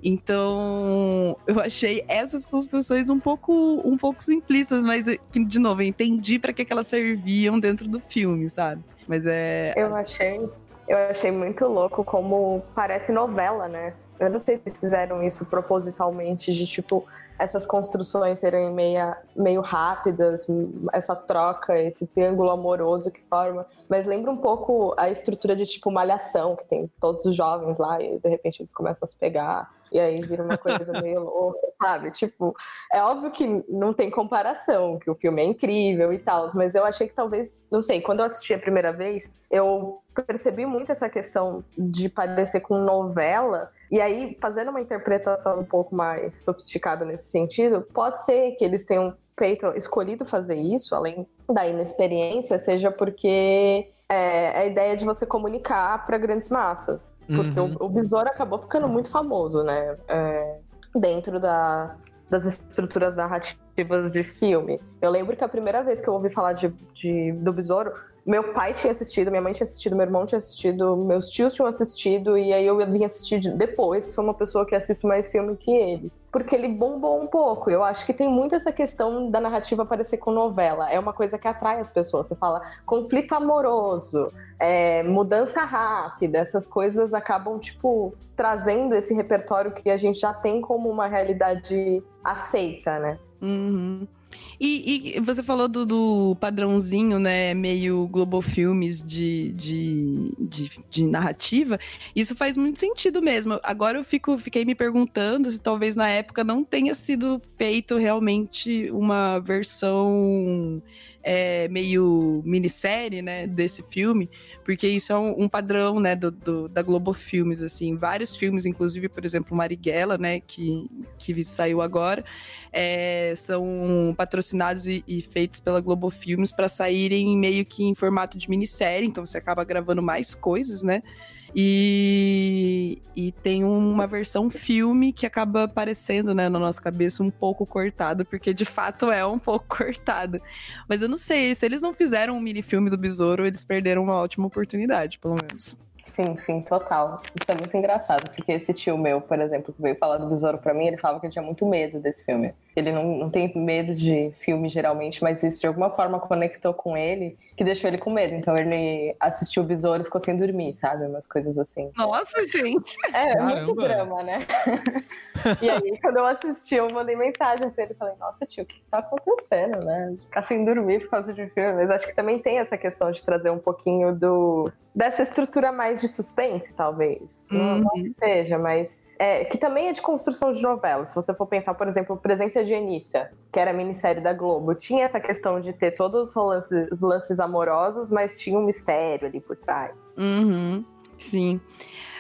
Então, eu achei essas construções um pouco, um pouco simplistas, mas, de novo, eu entendi para que, que elas serviam dentro do filme, sabe? Mas é. Eu achei eu achei muito louco como parece novela, né? Eu não sei se eles fizeram isso propositalmente, de tipo, essas construções serem meia, meio rápidas, essa troca, esse triângulo amoroso que forma. Mas lembra um pouco a estrutura de tipo malhação, que tem todos os jovens lá e de repente eles começam a se pegar. E aí vira uma coisa meio louca, sabe? Tipo, é óbvio que não tem comparação, que o filme é incrível e tal, mas eu achei que talvez, não sei, quando eu assisti a primeira vez, eu percebi muito essa questão de parecer com novela, e aí, fazendo uma interpretação um pouco mais sofisticada nesse sentido, pode ser que eles tenham feito, escolhido fazer isso, além da inexperiência, seja porque é, é a ideia de você comunicar para grandes massas. Porque uhum. o, o Besouro acabou ficando muito famoso, né? É, dentro da, das estruturas narrativas de filme. Eu lembro que a primeira vez que eu ouvi falar de, de, do Besouro meu pai tinha assistido, minha mãe tinha assistido, meu irmão tinha assistido, meus tios tinham assistido, e aí eu vim assistir depois, que sou uma pessoa que assiste mais filme que ele. Porque ele bombou um pouco. Eu acho que tem muito essa questão da narrativa parecer com novela. É uma coisa que atrai as pessoas. Você fala conflito amoroso, é, mudança rápida, essas coisas acabam, tipo, trazendo esse repertório que a gente já tem como uma realidade aceita, né? Uhum. E, e, você falou do, do, padrãozinho, né, meio Globo Filmes de, de, de, de, narrativa. Isso faz muito sentido mesmo. Agora eu fico, fiquei me perguntando se talvez na época não tenha sido feito realmente uma versão é, meio minissérie, né, desse filme, porque isso é um, um padrão, né, do, do, da Globo Filmes, assim, vários filmes, inclusive, por exemplo, Marighella, né, que, que saiu agora, é, são patrocinados e, e, feitos pela Globo Filmes para saírem meio que em formato de minissérie, então você acaba gravando mais coisas, né, E, e tem uma versão filme que acaba aparecendo, né, na nossa cabeça um pouco cortado, porque de fato é um pouco cortado. Mas eu não sei, se eles não fizeram um mini filme do Besouro, eles perderam uma ótima oportunidade, pelo menos. Sim, sim, total. Isso é muito engraçado, porque esse tio meu, por exemplo, que veio falar do Besouro pra mim, ele falava que ele tinha muito medo desse filme. Ele não, não tem medo de filme geralmente, mas isso de alguma forma conectou com ele que deixou ele com medo. Então ele assistiu o Besouro e ficou sem dormir, sabe? Umas coisas assim. Nossa, gente! É, é muito drama, né? e aí, quando eu assisti, eu mandei mensagem pra ele. Falei, nossa, tio, o que tá acontecendo, né? Ficar sem dormir por causa de filme. Mas acho que também tem essa questão de trazer um pouquinho do dessa estrutura mais de suspense, talvez. Uhum. Não, não uhum. seja, mas é, que também é de construção de novela. Se você for pensar, por exemplo, Presença de Anitta, que era a minissérie da Globo, tinha essa questão de ter todos os lances, os lances amorosos, mas tinha um mistério ali por trás. Uhum, sim.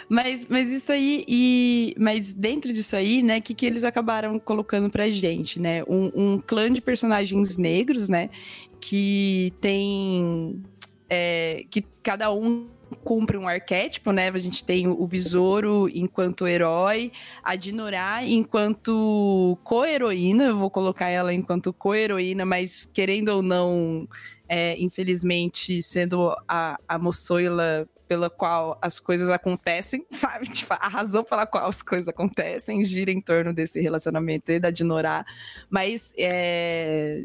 Mas, mas isso aí, e, mas dentro disso aí, né, o que, que eles acabaram colocando pra gente, né? Um, um clã de personagens negros, né? Que tem. É, que cada um cumpre um arquétipo, né? A gente tem o besouro enquanto herói, a Dinorá enquanto co-heroína, eu vou colocar ela enquanto co-heroína, mas querendo ou não, é, infelizmente, sendo a, a moçoila pela qual as coisas acontecem, sabe? Tipo, a razão pela qual as coisas acontecem gira em torno desse relacionamento e da Dinorá. Mas é,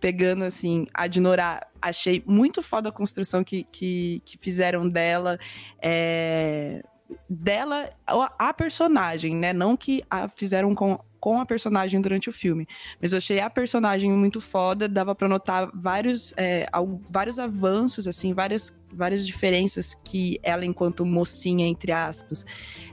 pegando assim, a Dinorá, achei muito foda a construção que, que, que fizeram dela. É, dela, a personagem, né? Não que a fizeram com, com a personagem durante o filme. Mas eu achei a personagem muito foda, dava para notar vários, é, vários avanços, assim, várias, várias diferenças que ela, enquanto mocinha, entre aspas,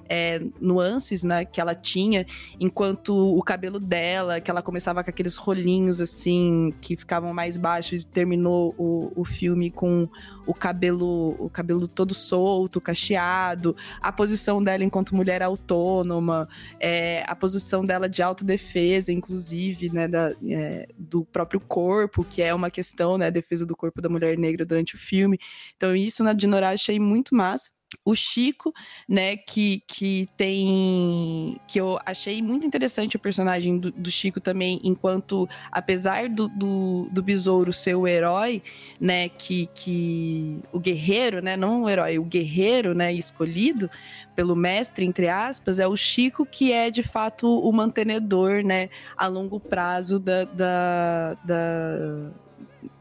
é, nuances, né, que ela tinha, enquanto o cabelo dela, que ela começava com aqueles rolinhos assim, que ficavam mais baixos, e terminou o, o filme com o cabelo, o cabelo todo solto, cacheado, a posição dela enquanto mulher autônoma, é, a posição dela de autodefesa, inclusive, né, da, é, do próprio corpo, que é uma questão, né, a defesa do corpo da mulher negra durante o filme. Então, isso na Dinorah achei muito massa o Chico, né, que, que tem. que eu achei muito interessante o personagem do, do Chico também, enquanto, apesar do, do, do, Besouro ser o herói, né, que, que. o guerreiro, né, não o herói, o guerreiro, né, escolhido pelo mestre, entre aspas, é o Chico que é de fato o mantenedor, né, a longo prazo da, da, da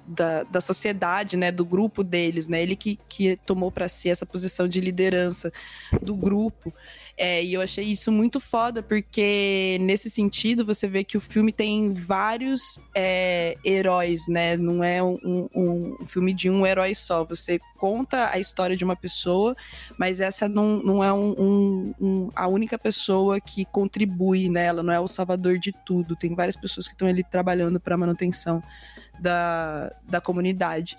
da, da sociedade, né, do grupo deles, né, ele que, que tomou para si essa posição de liderança do grupo. É, e eu achei isso muito foda, porque nesse sentido você vê que o filme tem vários é, heróis, né? Não é um, um, um, filme de um herói só. Você conta a história de uma pessoa, mas essa não, não é um, a única pessoa que contribui nela, não é o salvador de tudo. Tem várias pessoas que estão ali trabalhando para a manutenção da, da comunidade.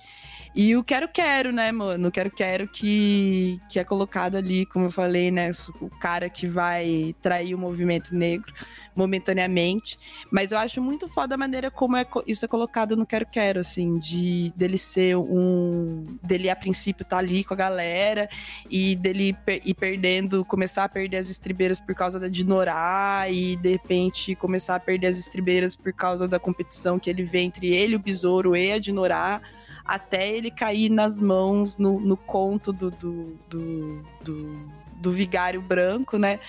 E o Quero Quero, né, mano? O Quero Quero que, que é colocado ali, como eu falei, né? O cara que vai trair o movimento negro momentaneamente. Mas eu acho muito foda a maneira como é, isso é colocado no Quero Quero, assim, de dele ser um. dele a princípio tá ali com a galera e dele ir perdendo, começar a perder as estribeiras por causa da Dinorá e de repente começar a perder as estribeiras por causa da competição que ele vê entre ele, o Besouro e a Dinorá até ele cair nas mãos no, no conto do, do, do, do, do vigário branco, né?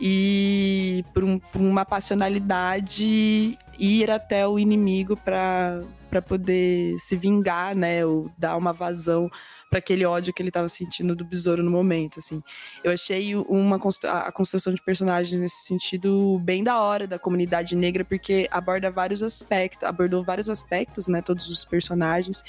E por, um, por uma passionalidade ir até o inimigo para poder se vingar, né? Ou dar uma vazão para aquele ódio que ele estava sentindo do besouro no momento, assim. Eu achei uma a construção de personagens nesse sentido bem da hora da comunidade negra, porque aborda vários aspectos, abordou vários aspectos, né, todos os personagens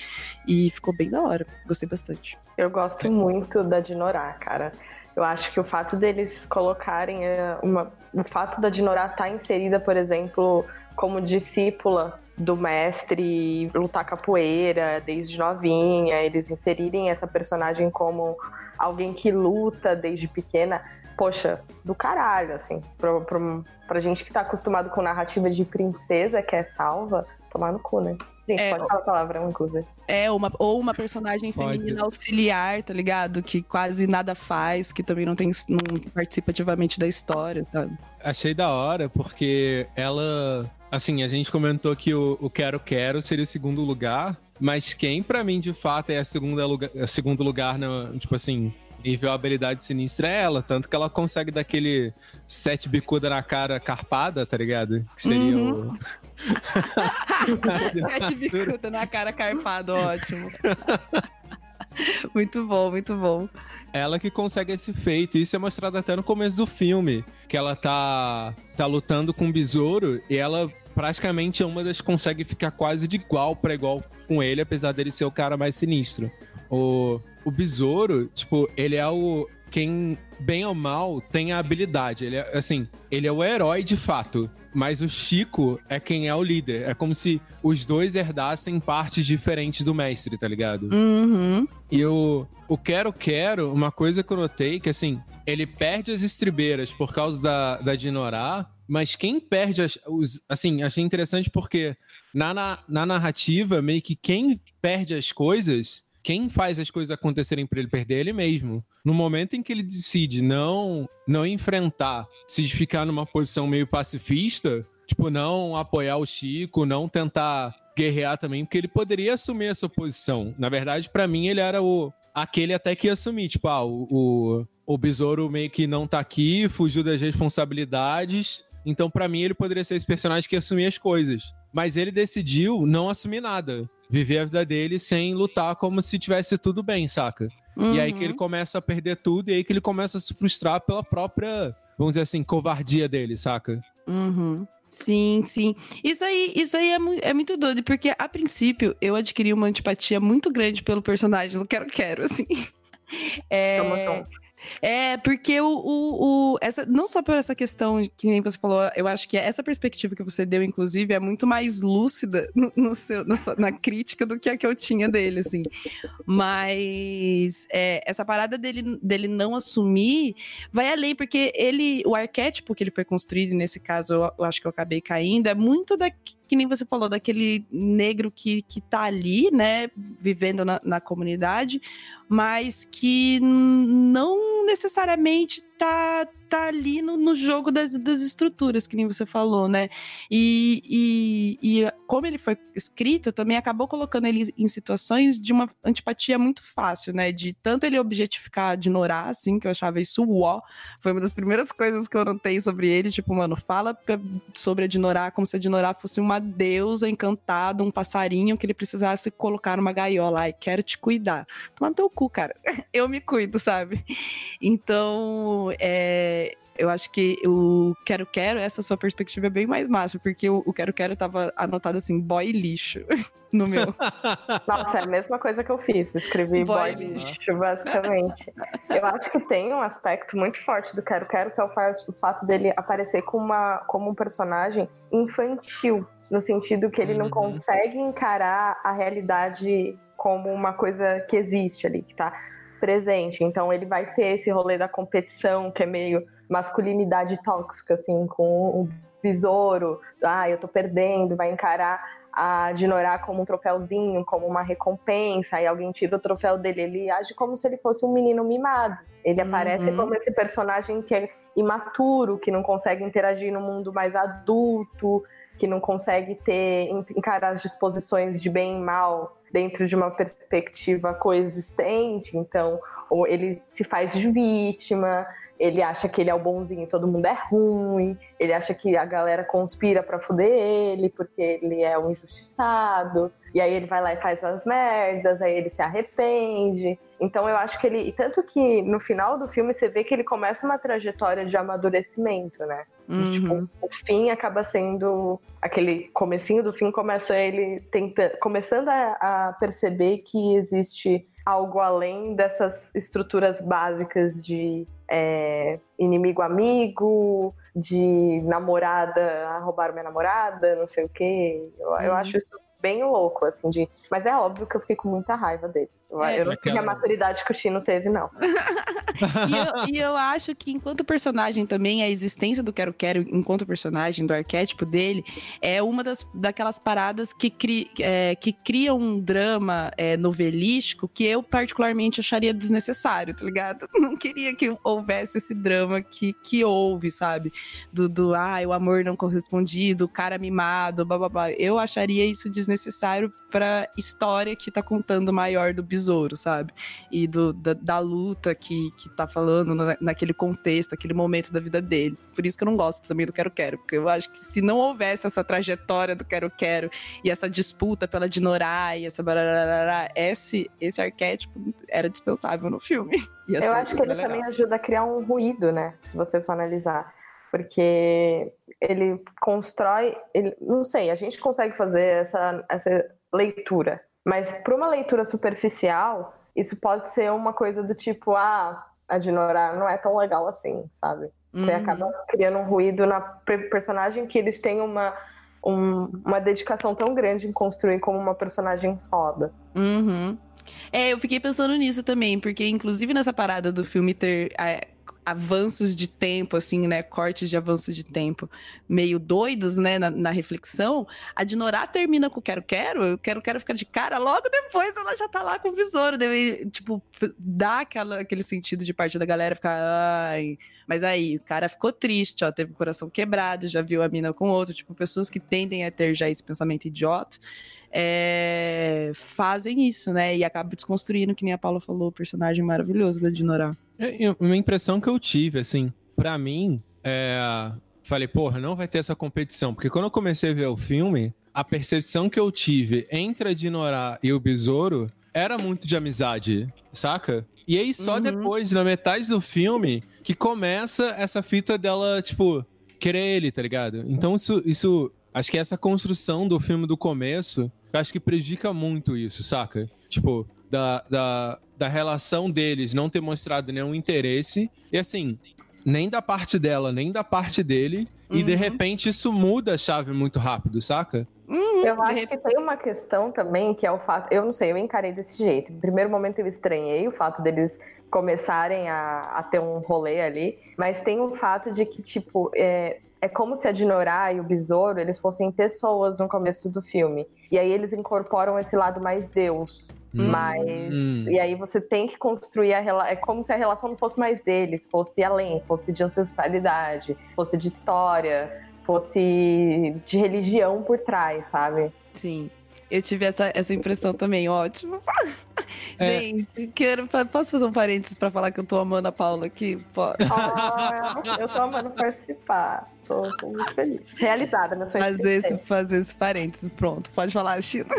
e ficou bem da hora. Gostei bastante. Eu gosto muito da Dinorá, cara. Eu acho que o fato deles colocarem eh, uma, o fato da Dinorá estar tá inserida, por exemplo, como discípula do mestre lutar capoeira desde novinha, eles inserirem essa personagem como alguém que luta desde pequena, poxa, do caralho, assim, pra, pra, pra gente que tá acostumado com narrativa de princesa que é salva, tomar no cu, né? Gente, É, pode falar a palavra, inclusive. É, uma, ou uma personagem Pode. feminina auxiliar, tá ligado? Que quase nada faz, que também não, tem, não participa ativamente da história, sabe? Achei da hora, porque ela. Assim, a gente comentou que o, o Quero Quero seria o segundo lugar, mas quem pra mim de fato é a segunda lugar, a segundo lugar, no, tipo assim, nível habilidade sinistra é ela. Tanto que ela consegue dar aquele sete bicuda na cara carpada, tá ligado? Que seria Uhum. o. Sete bicuda na cara carpado, ótimo. muito bom, muito bom. Ela que consegue esse feito. Isso é mostrado até no começo do filme. Que ela tá, tá lutando com o besouro e ela praticamente é uma das que consegue ficar quase de igual pra igual com ele, apesar dele ser o cara mais sinistro. O, o besouro, tipo, ele é o. Quem, bem ou mal, tem a habilidade. Ele é, assim, ele é o herói de fato. Mas o Chico é quem é o líder. É como se os dois herdassem partes diferentes do mestre, tá ligado? Uhum. E o, o Quero Quero, uma coisa que eu notei que, assim, ele perde as estribeiras por causa da, da Dinorá, mas quem perde as, os. Assim, achei interessante porque na, na, na narrativa, meio que quem perde as coisas, quem faz as coisas acontecerem pra ele perder é ele mesmo. No momento em que ele decide não, não enfrentar, se ficar numa posição meio pacifista, tipo, não apoiar o Chico, não tentar guerrear também, porque ele poderia assumir essa posição. Na verdade, pra mim, ele era o aquele até que ia assumir, tipo, ah, o, o, o besouro meio que não tá aqui, fugiu das responsabilidades. Então, pra mim, ele poderia ser esse personagem que ia assumir as coisas. Mas ele decidiu não assumir nada. Viver a vida dele sem lutar como se tivesse tudo bem, saca? E aí que ele começa a perder tudo, e aí que ele começa a se frustrar pela própria, vamos dizer assim, covardia dele, saca? Uhum. Sim, sim. Isso aí, isso aí é, mu- é muito doido, porque a princípio eu adquiri uma antipatia muito grande pelo personagem do Quero Quero, assim. É, Tamo junto. É porque o, o, o- essa, não só por essa questão que nem você falou, eu acho que essa perspectiva que você deu, inclusive, é muito mais lúcida no, no seu, na, sua- na crítica do que a que eu tinha dele, assim. Mas é, essa parada dele, dele não assumir vai além, porque ele, o arquétipo que ele foi construído, nesse caso eu, eu acho que eu acabei caindo, é muito da, que nem você falou, daquele negro que, que tá ali, né, vivendo na, na comunidade, mas que não necessariamente tá, tá ali no, no jogo das, das estruturas, que nem você falou, né? E, e, e como ele foi escrito, também acabou colocando ele em situações de uma antipatia muito fácil, né? De tanto ele objetificar de assim, que eu achava isso uó. Foi uma das primeiras coisas que eu notei sobre ele, tipo, mano, fala sobre a Dinorá como se a Dinorá fosse uma deusa encantada, um passarinho que ele precisasse colocar numa gaiola. Ai, quero te cuidar. Toma no teu cu, cara. Eu me cuido, sabe? Então, é, eu acho que o Quero Quero, essa sua perspectiva é bem mais massa, porque o, o Quero Quero tava anotado assim, boy lixo, no meu. Nossa, é a mesma coisa que eu fiz. Escrevi Boy boy, lixo. lixo, basicamente. Eu acho que tem um aspecto muito forte do Quero Quero, que é o fato, o fato dele aparecer como, uma, como um personagem infantil. No sentido que ele não Uhum. consegue encarar a realidade como uma coisa que existe ali, que tá presente. Então ele vai ter esse rolê da competição, que é meio masculinidade tóxica, assim, com o besouro. Ah, eu tô perdendo, vai encarar a Dinorá como um troféuzinho, como uma recompensa, aí alguém tira o troféu dele, ele age como se ele fosse um menino mimado. Ele aparece Uhum. como esse personagem que é imaturo, que não consegue interagir no mundo mais adulto, que não consegue ter encarar as disposições de bem e mal dentro de uma perspectiva coexistente. Então, ou ele se faz de vítima, ele acha que ele é o bonzinho, e todo mundo é ruim, ele acha que a galera conspira pra fuder ele porque ele é um injustiçado, e aí ele vai lá e faz as merdas, aí ele se arrepende. Então eu acho que ele. Tanto que no final do filme você vê que ele começa uma trajetória de amadurecimento, né? E, Uhum. tipo, o fim acaba sendo. Aquele comecinho do fim começa ele tenta, começando a, a perceber que existe algo além dessas estruturas básicas de é, inimigo amigo, de namorada, ah, roubaram minha namorada, não sei o quê. Eu, eu Uhum. acho isso bem louco, assim, de. Mas é óbvio que eu fiquei com muita raiva dele. É, eu não tive a maturidade que o Chino teve, não. e, eu, e, eu, acho que enquanto personagem também, a existência do Quero Quero, enquanto personagem, do arquétipo dele, é uma das, daquelas paradas que, cri, é, que criam um drama é, novelístico que eu particularmente acharia desnecessário, tá ligado? Não queria que houvesse esse drama que, que houve, sabe? Do, do ah, o amor não correspondido, o cara mimado, blá blá blá. Eu acharia isso desnecessário pra história que tá contando maior do besouro, sabe? E do, da, da luta que, que tá falando na, naquele contexto, aquele momento da vida dele. Por isso que eu não gosto também do Quero Quero, porque eu acho que se não houvesse essa trajetória do Quero Quero e essa disputa pela Dinorai e essa bararará, esse, esse arquétipo era dispensável no filme. eu acho que ele legal. também ajuda a criar um ruído, né? Se você for analisar porque ele constrói, ele, não sei, a gente consegue fazer essa, essa leitura, mas para uma leitura superficial, isso pode ser uma coisa do tipo, ah, a Dinora não é tão legal assim, sabe? Você uhum. acaba criando um ruído na personagem que eles têm uma, um, uma dedicação tão grande em construir como uma personagem foda. Uhum. É, eu fiquei pensando nisso também, porque inclusive nessa parada do filme ter é, avanços de tempo, assim, né? Cortes de avanço de tempo meio doidos, né? Na, na reflexão, a Dinorá termina com Quero Quero, eu quero, quero ficar de cara, logo depois ela já tá lá com o besouro. Deve, tipo, dá aquela, aquele sentido de parte da galera ficar, ai. Mas aí, o cara ficou triste, ó, teve o coração quebrado, já viu a mina com outro, tipo, pessoas que tendem a ter já esse pensamento idiota. É, fazem isso, né? E acabam desconstruindo, que nem a Paula falou, o personagem maravilhoso da Dinorá. É, uma impressão que eu tive, assim, para mim, é... falei, porra, não vai ter essa competição. Porque quando eu comecei a ver o filme, a percepção que eu tive entre a Dinorá e o Besouro era muito de amizade, saca? E aí só uhum. depois, na metade do filme, que começa essa fita dela, tipo, querer ele, tá ligado? Então isso, isso acho que essa construção do filme do começo, eu acho que prejudica muito isso, saca? Tipo, da, da, da relação deles não ter mostrado nenhum interesse. E assim, nem da parte dela, nem da parte dele. Uhum. E de uhum. repente isso muda a chave muito rápido, saca? Uhum. Eu acho que tem uma questão também que é o fato. Eu não sei, eu encarei desse jeito. No primeiro momento eu estranhei o fato deles começarem a, a ter um rolê ali, mas tem o fato de que, tipo, é, é como se a Dinorá e o Besouro eles fossem pessoas no começo do filme. E aí eles incorporam esse lado mais Deus. Hum. Mas. Hum. E aí você tem que construir a relação. É como se a relação não fosse mais deles, fosse além, fosse de ancestralidade, fosse de história, fosse de religião por trás, sabe? Sim. Eu tive essa, essa impressão também, ótimo. É. Gente, quero, posso fazer um parênteses pra falar que eu tô amando a Paula aqui? Posso? Oh, eu tô amando participar. Tô, tô muito feliz. Realizada na sua fazer esse, fazer esse parênteses, pronto. Pode falar, Chino.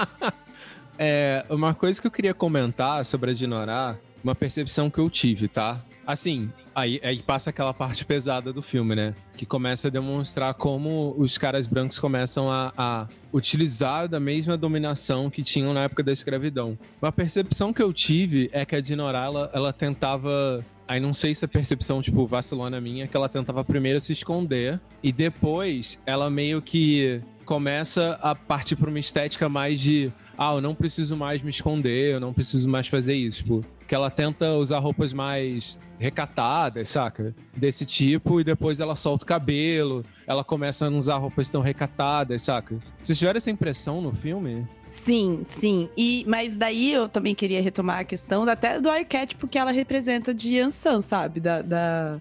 é, uma coisa que eu queria comentar sobre a Dinorá, uma percepção que eu tive, tá? Assim, aí, aí passa aquela parte pesada do filme, né? Que começa a demonstrar como os caras brancos começam a, a utilizar da mesma dominação que tinham na época da escravidão. Uma percepção que eu tive é que a Dinorá, ela, ela tentava Aí não sei se a percepção, tipo, vacilona minha, que ela tentava primeiro se esconder e depois ela meio que começa a partir para uma estética mais de ah, eu não preciso mais me esconder, eu não preciso mais fazer isso. Tipo, que ela tenta usar roupas mais recatadas, saca? Desse tipo, e depois ela solta o cabelo, ela começa a não usar roupas tão recatadas, saca? Vocês tiveram essa impressão no filme? Sim, sim. E, mas daí eu também queria retomar a questão até do arquétipo que ela representa de Ansan, sabe? Da, da,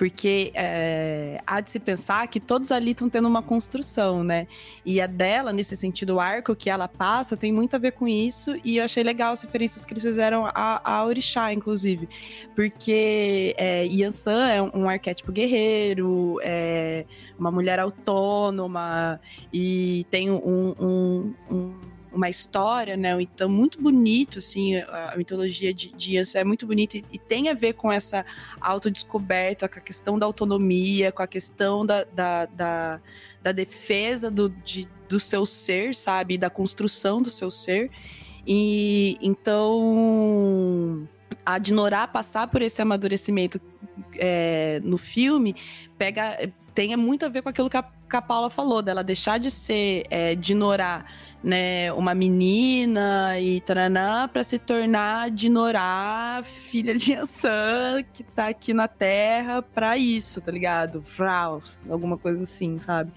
porque é, há de se pensar que todos ali estão tendo uma construção, né? E a dela, nesse sentido, o arco que ela passa tem muito a ver com isso, e eu achei legal as referências que eles fizeram a, a Orixá, inclusive, porque é, Yansan é um, um arquétipo guerreiro, é uma mulher autônoma, e tem um, um, um uma história, né? Então, muito bonito, assim, a mitologia de Dias é muito bonita e, e, tem a ver com essa autodescoberta, com a questão da autonomia, com a questão da, da, da, da defesa do, de, do seu ser, sabe? Da construção do seu ser. E então a Dinorá passar por esse amadurecimento é, no filme pega tem muito a ver com aquilo que a, que a Paula falou, dela deixar de ser é, Dinorá né, uma menina e taranã para se tornar Dinorá, filha de Yansan, que tá aqui na Terra para isso, tá ligado? Frau, alguma coisa assim, sabe?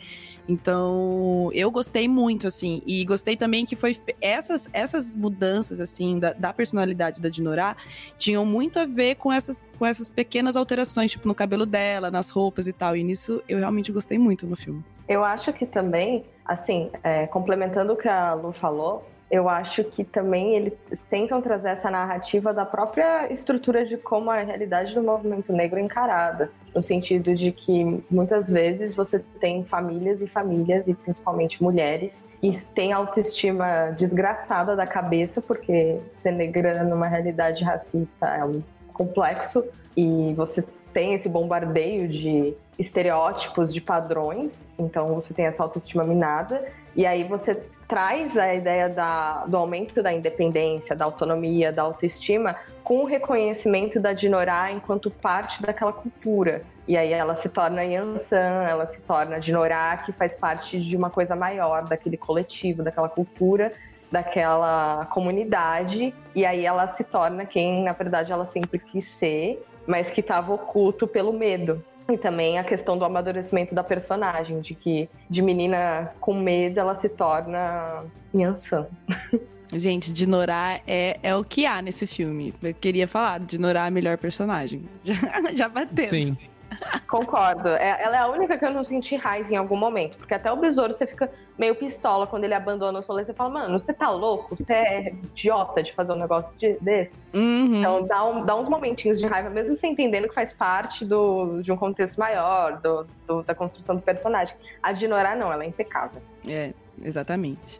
Então, eu gostei muito, assim. E gostei também que foi. Essas, essas mudanças, assim, da, da personalidade da Dinorá tinham muito a ver com essas, com essas pequenas alterações, tipo, no cabelo dela, nas roupas e tal. E nisso eu realmente gostei muito no filme. Eu acho que também, assim, é, complementando o que a Lu falou, eu acho que também eles tentam trazer essa narrativa da própria estrutura de como a realidade do movimento negro é encarada, no sentido de que muitas vezes você tem famílias e famílias, e principalmente mulheres, que têm autoestima desgraçada da cabeça, porque ser negra numa realidade racista é um complexo, e você tem esse bombardeio de estereótipos, de padrões, então você tem essa autoestima minada, e aí você traz a ideia da, do aumento da independência, da autonomia, da autoestima, com o reconhecimento da Dinorá enquanto parte daquela cultura. E aí ela se torna Yansan, ela se torna Dinorá, que faz parte de uma coisa maior, daquele coletivo, daquela cultura, daquela comunidade. E aí ela se torna quem, na verdade, ela sempre quis ser, mas que estava oculto pelo medo. E também a questão do amadurecimento da personagem, de que de menina com medo ela se torna Yansan. Gente, Dinorá é, é o que há nesse filme. Eu queria falar, Dinorá é a melhor personagem. Já, já bateu. Sim. Concordo. É, ela é a única que eu não senti raiva em algum momento. Porque até o besouro você fica meio pistola quando ele abandona o rolê. Você fala, mano, você tá louco? Você é idiota de fazer um negócio de, desse? Uhum. Então dá, um, dá uns momentinhos de raiva, mesmo você entendendo que faz parte do, de um contexto maior, do, do da construção do personagem. A Dinora não, ela é impecável. É, exatamente.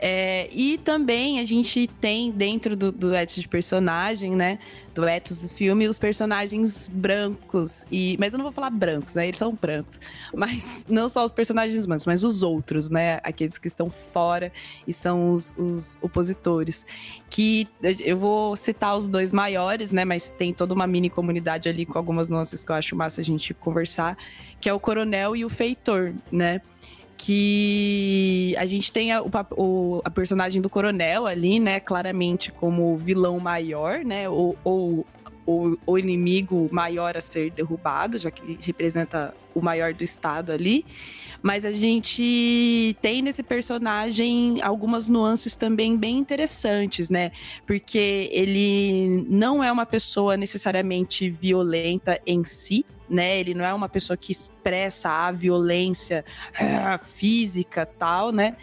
É, e também a gente tem dentro do, do de personagem, né? Do do filme, os personagens brancos. E, mas eu não vou falar brancos, né? Eles são brancos. Mas não só os personagens brancos, mas os outros, né? Aqueles que estão fora e são os, os opositores. Que eu vou citar os dois maiores, né? Mas tem toda uma mini comunidade ali com algumas nuances que eu acho massa a gente conversar, que é o Coronel e o Feitor, né? Que a gente tem a, o, a personagem do coronel ali, né, claramente como vilão maior, né, ou, ou o, o, inimigo maior a ser derrubado, já que representa o maior do estado ali. Mas a gente tem nesse personagem algumas nuances também bem interessantes, né? Porque ele não é uma pessoa necessariamente violenta em si, né? Ele não é uma pessoa que expressa a violência ah, física tal, né?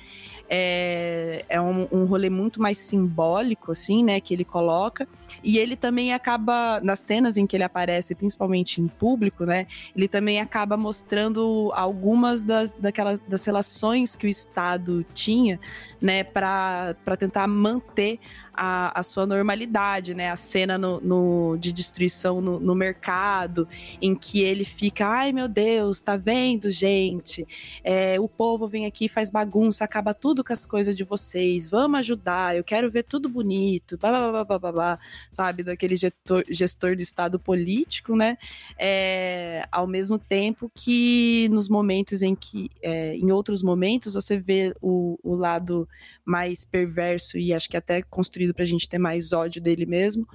É, é um, um rolê muito mais simbólico, assim, né? Que ele coloca. E ele também acaba, nas cenas em que ele aparece, principalmente em público, né? Ele também acaba mostrando algumas das, daquelas, das relações que o Estado tinha, né? Para tentar manter a, a sua normalidade, né? A cena no, no de destruição no, no, mercado, em que ele fica, ai meu Deus, tá vendo, gente? É, o povo vem aqui, faz bagunça, acaba tudo com as coisas de vocês, vamos ajudar, eu quero ver tudo bonito, blá, blá, blá, blá, blá, blá sabe? Daquele gestor, gestor do Estado político, né? É, ao mesmo tempo que nos momentos em que, é, em outros momentos, você vê o, o lado mais perverso e acho que até construído para a gente ter mais ódio dele mesmo,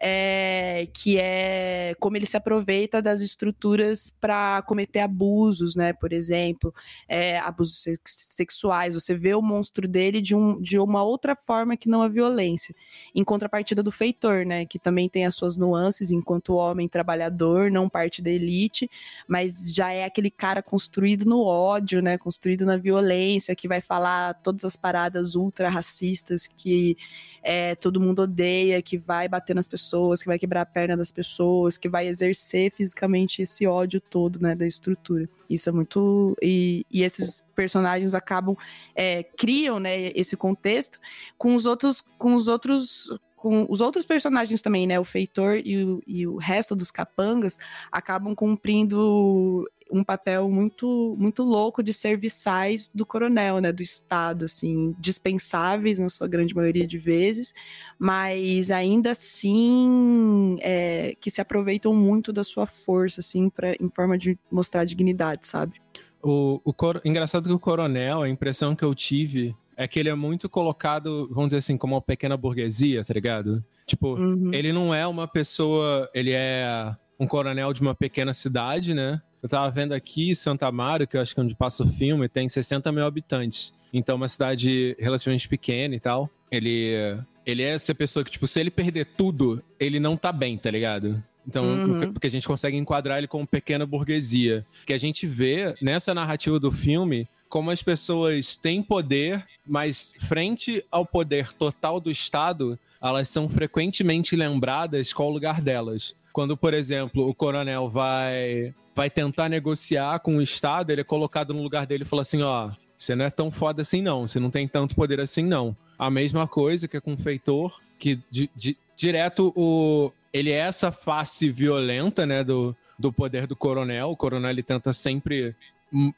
é, que é como ele se aproveita das estruturas para cometer abusos, né? Por exemplo, é, abusos sexuais. Você vê o monstro dele de, um, de uma outra forma que não a violência. Em contrapartida do feitor, né? Que também tem as suas nuances enquanto homem trabalhador, não parte da elite, mas já é aquele cara construído no ódio, né? Construído na violência, que vai falar todas as paradas ultra racistas que é, todo mundo odeia, que vai bater nas pessoas, que vai quebrar a perna das pessoas, que vai exercer fisicamente esse ódio todo, né, da estrutura. Isso é muito. E, e esses personagens acabam. É, criam, né, esse contexto com os outros. Com os outros com os outros personagens também, né? O Feitor e o, e o resto dos capangas acabam cumprindo um papel muito muito louco de serviçais do coronel, né, do Estado, assim, dispensáveis na sua grande maioria de vezes, mas ainda assim é, que se aproveitam muito da sua força, assim, pra, em forma de mostrar dignidade, sabe? O, o cor... engraçado que o coronel, a impressão que eu tive é que ele é muito colocado, vamos dizer assim, como uma pequena burguesia, tá ligado? Tipo, uhum. ele não é uma pessoa, ele é um coronel de uma pequena cidade, né? Eu tava vendo aqui Santa Amaro, que eu acho que é onde passa o filme, tem 60 mil habitantes. Então, uma cidade relativamente pequena e tal. Ele, ele é essa pessoa que, tipo, se ele perder tudo, ele não tá bem, tá ligado? Então, uhum. porque a gente consegue enquadrar ele como pequena burguesia. Que a gente vê nessa narrativa do filme como as pessoas têm poder, mas frente ao poder total do Estado, elas são frequentemente lembradas qual o lugar delas. Quando, por exemplo, o coronel vai vai tentar negociar com o Estado, ele é colocado no lugar dele e fala assim, ó, você não é tão foda assim não, você não tem tanto poder assim não. A mesma coisa que é com o feitor, que di, di, direto o ele é essa face violenta, né, do, do poder do coronel. O coronel ele tenta sempre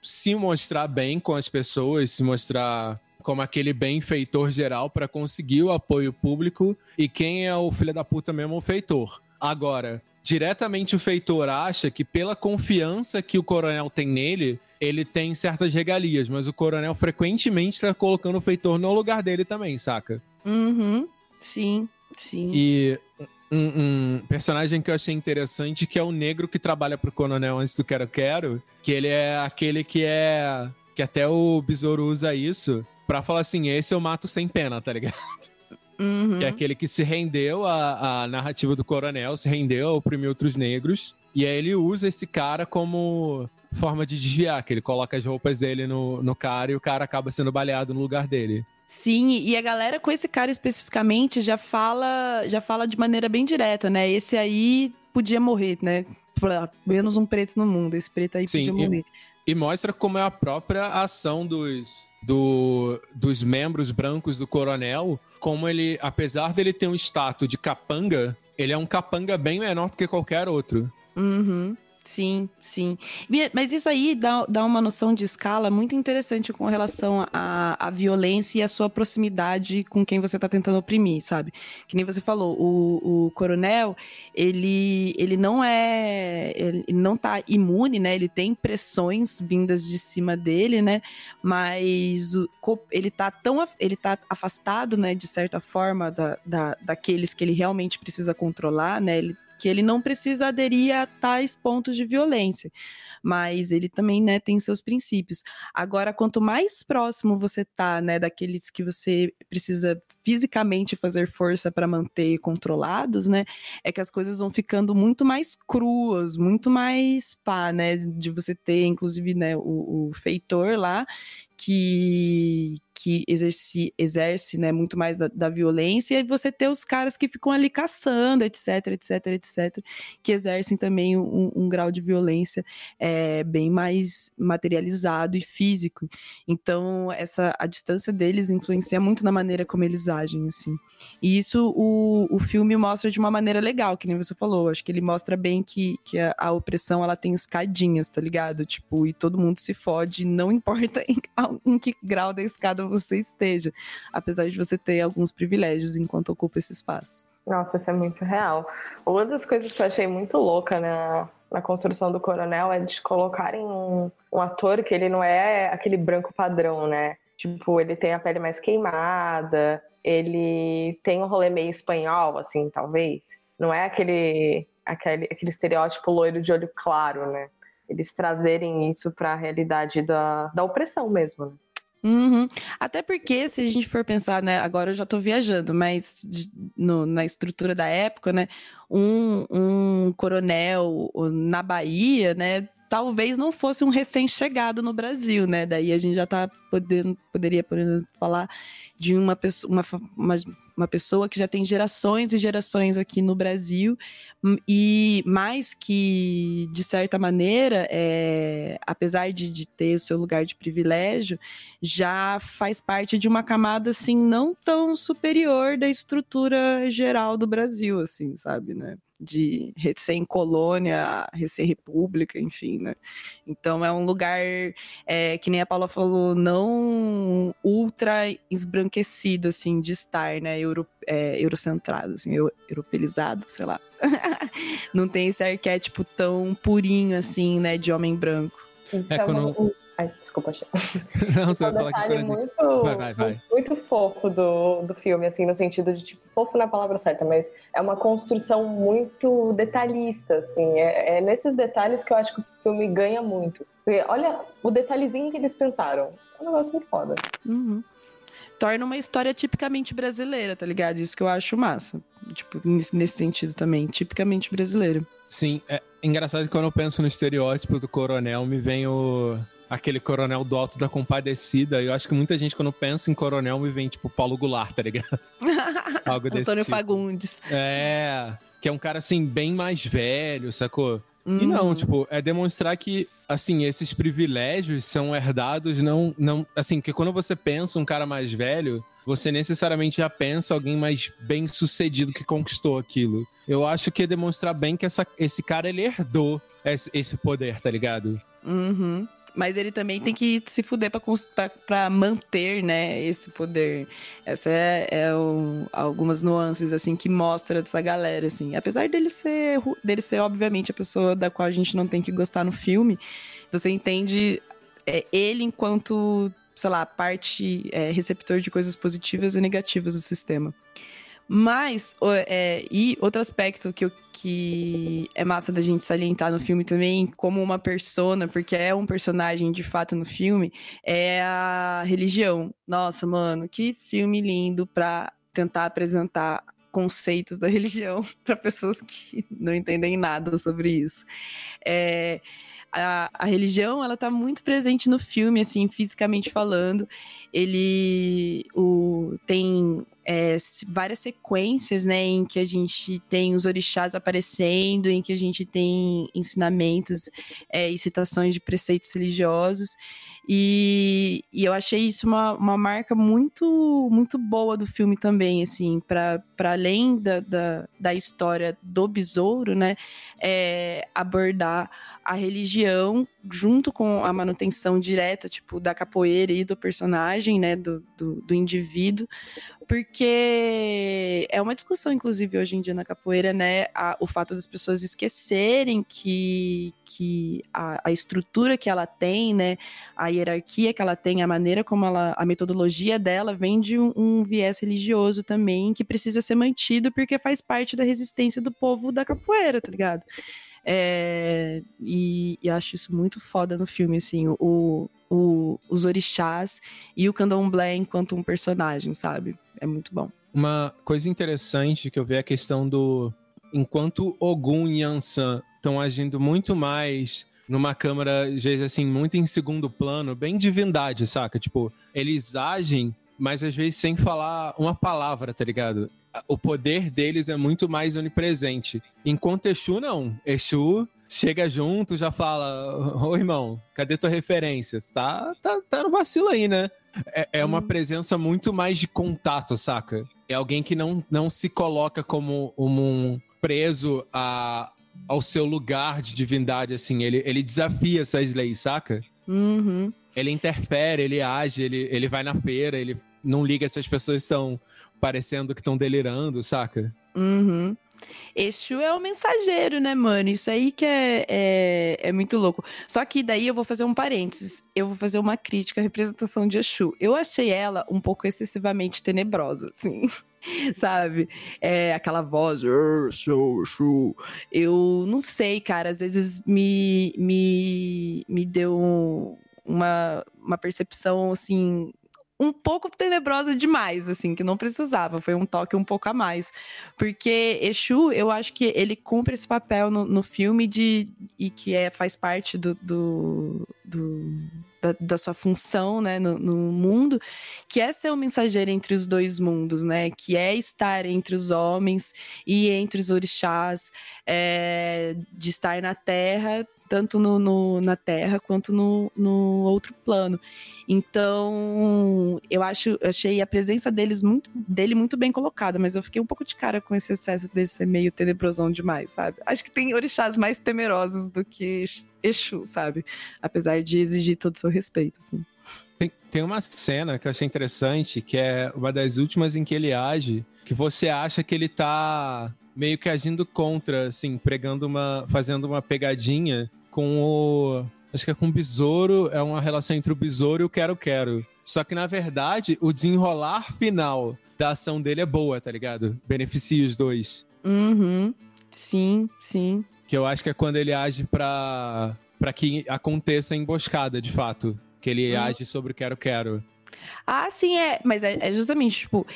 se mostrar bem com as pessoas, se mostrar como aquele benfeitor geral para conseguir o apoio público. E quem é o filho da puta mesmo? O feitor. Agora, diretamente o feitor acha que pela confiança que o coronel tem nele, ele tem certas regalias, mas o coronel frequentemente está colocando o feitor no lugar dele também, saca? Uhum. Sim, sim. E um, um, personagem que eu achei interessante, que é o negro que trabalha pro coronel antes do Quero Quero, que ele é aquele que é. que até o Besouro usa isso pra falar assim: esse eu mato sem pena, tá ligado? Uhum. Que é aquele que se rendeu à, à narrativa do coronel, se rendeu a oprimir outros negros. E aí ele usa esse cara como forma de desviar, que ele coloca as roupas dele no, no cara e o cara acaba sendo baleado no lugar dele. Sim, e a galera com esse cara especificamente já fala, já fala de maneira bem direta, né? Esse aí podia morrer, né? Menos um preto no mundo, esse preto aí Sim, podia morrer. E, e mostra como é a própria ação dos, do, dos membros brancos do coronel, como ele, apesar dele ter um status de capanga, ele é um capanga bem menor do que qualquer outro. Uhum. Sim, sim. Mas isso aí dá, dá uma noção de escala muito interessante com relação à, violência e à sua proximidade com quem você está tentando oprimir, sabe? Que nem você falou, o, o coronel, ele, ele não é. Ele não tá imune, né? Ele tem pressões vindas de cima dele, né? Mas o, ele tá tão. Ele tá afastado, né, de certa forma, da, da, daqueles que ele realmente precisa controlar, né? Ele que ele não precisa aderir a tais pontos de violência, mas ele também, né, tem seus princípios. Agora, quanto mais próximo você tá, né, daqueles que você precisa fisicamente fazer força para manter controlados, né, é que as coisas vão ficando muito mais cruas, muito mais pá, né, de você ter, inclusive, né, o, o feitor lá, que, que exerce, exerce né, muito mais da, da, violência, e você ter os caras que ficam ali caçando, etc, etc, etc, que exercem também um, um grau de violência é, bem mais materializado e físico. Então, essa a distância deles influencia muito na maneira como eles agem, assim. E isso o, o filme mostra de uma maneira legal, que nem você falou. Acho que ele mostra bem que, que a, a opressão ela tem escadinhas, tá ligado? Tipo, e todo mundo se fode, não importa em, em que grau da escada você esteja, apesar de você ter alguns privilégios enquanto ocupa esse espaço. Nossa, isso é muito real. Uma das coisas que eu achei muito louca na, na construção do Coronel é de colocarem um, um ator que ele não é aquele branco padrão, né? Tipo, ele tem a pele mais queimada, ele tem um rolê meio espanhol, assim, talvez. Não é aquele, aquele, aquele estereótipo loiro de olho claro, né? Eles trazerem isso para a realidade da, da opressão mesmo, né? Uhum. Até porque, se a gente for pensar, né, agora eu já estou viajando, mas de, no, na estrutura da época, né, um, um coronel na Bahia, né, talvez não fosse um recém-chegado no Brasil, né, daí a gente já tá podendo, poderia, falar de uma pessoa, uma, uma, uma, pessoa que já tem gerações e gerações aqui no Brasil, hum, e mais que, de certa maneira, é, apesar de, de ter o seu lugar de privilégio, já faz parte de uma camada, assim, não tão superior da estrutura geral do Brasil, assim, sabe, né? de recém-colônia, recém-república, enfim, né? Então é um lugar, é, que nem a Paula falou, não ultra esbranquecido, assim, de estar, né? Euro, é, eurocentrado, assim, europeizado, sei lá. não tem esse arquétipo tão purinho, assim, né, de homem branco. Isso é, é quando... Ai, desculpa, Chico. Não, você É vai um falar que a gente- muito, Vai, vai, vai. muito fofo do, do filme, assim, no sentido de, tipo, fofo na palavra certa, mas é uma construção muito detalhista, assim. É, é nesses detalhes que eu acho que o filme ganha muito. Porque olha o detalhezinho que eles pensaram. É um negócio muito foda. Uhum. Torna uma história tipicamente brasileira, tá ligado? Isso que eu acho massa. Tipo, nesse sentido também, tipicamente brasileiro. Sim, é engraçado que quando eu penso no estereótipo do coronel, me vem o. Aquele coronel do Alto da Compadecida. Eu acho que muita gente, quando pensa em coronel, me vem tipo Paulo Goulart, tá ligado? Algo desse Antônio tipo. Fagundes. É, que é um cara assim, bem mais velho, sacou? E não, tipo, é demonstrar que, assim, esses privilégios são herdados, não, não. Assim, que quando você pensa um cara mais velho, você necessariamente já pensa alguém mais bem sucedido que conquistou aquilo. Eu acho que é demonstrar bem que essa, esse cara, ele herdou esse, esse poder, tá ligado? Uhum. Mas ele também tem que se fuder pra, cons- pra, pra manter, né, esse poder. Essa é, é o- algumas nuances, assim, que mostra dessa galera, assim. Apesar dele ser, dele ser, obviamente, a pessoa da qual a gente não tem que gostar no filme, você entende é, ele enquanto, sei lá, parte é, receptor de coisas positivas e negativas do sistema. Mas, é, e outro aspecto que, que é massa da gente salientar no filme também, como uma persona, porque é um personagem de fato no filme, é a religião. Nossa, mano, que filme lindo pra tentar apresentar conceitos da religião para pessoas que não entendem nada sobre isso. É, a, a religião, ela tá muito presente no filme, assim, fisicamente falando. Ele o, tem é, várias sequências, né, em que a gente tem os orixás aparecendo, em que a gente tem ensinamentos é, e citações de preceitos religiosos. E, e eu achei isso uma, uma marca muito muito boa do filme também, assim, para além da, da, da história do besouro, né, é, abordar a religião junto com a manutenção direta, tipo, da capoeira e do personagem, né, do, do, do indivíduo, porque é uma discussão, inclusive, hoje em dia na capoeira, né, a- o fato das pessoas esquecerem que, que a, a estrutura que ela tem, né, a hierarquia que ela tem, a maneira como ela, a metodologia dela vem de um, um viés religioso também, que precisa ser mantido porque faz parte da resistência do povo da capoeira, tá ligado? É, e, e acho isso muito foda no filme, assim, o, o, os orixás e o candomblé enquanto um personagem, sabe? É muito bom. Uma coisa interessante que eu vi é a questão do. Enquanto Ogum Yansan estão agindo muito mais numa câmera, às vezes assim, muito em segundo plano, bem divindade, saca? Tipo, eles agem, mas às vezes sem falar uma palavra, tá ligado? O poder deles é muito mais onipresente. Enquanto Exu, não. Exu chega junto, já fala: Ô irmão, cadê tua referência? Tá, tá, tá no vacilo aí, né? É, é uma Hum. presença muito mais de contato, saca? É alguém que não, não se coloca como um preso a, ao seu lugar de divindade, assim. Ele, ele desafia essas leis, saca? Uhum. Ele interfere, ele age, ele, ele vai na feira, ele não liga se as pessoas estão parecendo que estão delirando, saca? Uhum. Exu é o mensageiro, né, mano? Isso aí que é, é, é muito louco. Só que daí eu vou fazer um parênteses. Eu vou fazer uma crítica à representação de Exu. Eu achei ela um pouco excessivamente tenebrosa, assim. Sabe? É aquela voz. "Ah, Exu, Exu. Eu não sei, cara. Às vezes me, me, me deu uma, uma percepção, assim, um pouco tenebrosa demais, assim, que não precisava. Foi um toque um pouco a mais. Porque Exu, eu acho que ele cumpre esse papel no, no filme de, e que é, faz parte do, do, do- da, da sua função né, no, no mundo, que é ser o mensageiro entre os dois mundos, né? Que é estar entre os homens e entre os orixás, é, de estar na terra, tanto no, no- na terra quanto no, no outro plano. Então, eu acho, achei a presença deles muito, dele muito bem colocada, mas eu fiquei um pouco de cara com esse excesso de ser meio tenebrosão demais, sabe? Acho que tem orixás mais temerosos do que Exu, sabe? Apesar de exigir todo o seu respeito, assim. Tem, tem uma cena que eu achei interessante, que é uma das últimas em que ele age, que você acha que ele tá meio que agindo contra, assim, pregando uma. fazendo uma pegadinha com o. Acho que é com o besouro, é uma relação entre o besouro e o quero-quero. Só que, na verdade, o desenrolar final da ação dele é boa, tá ligado? Beneficia os dois. Uhum. Sim, sim. Que eu acho que é quando ele age pra, pra que aconteça a emboscada, de fato. Que ele Uhum. age sobre o quero-quero. Ah, sim, é. Mas é, é justamente, tipo,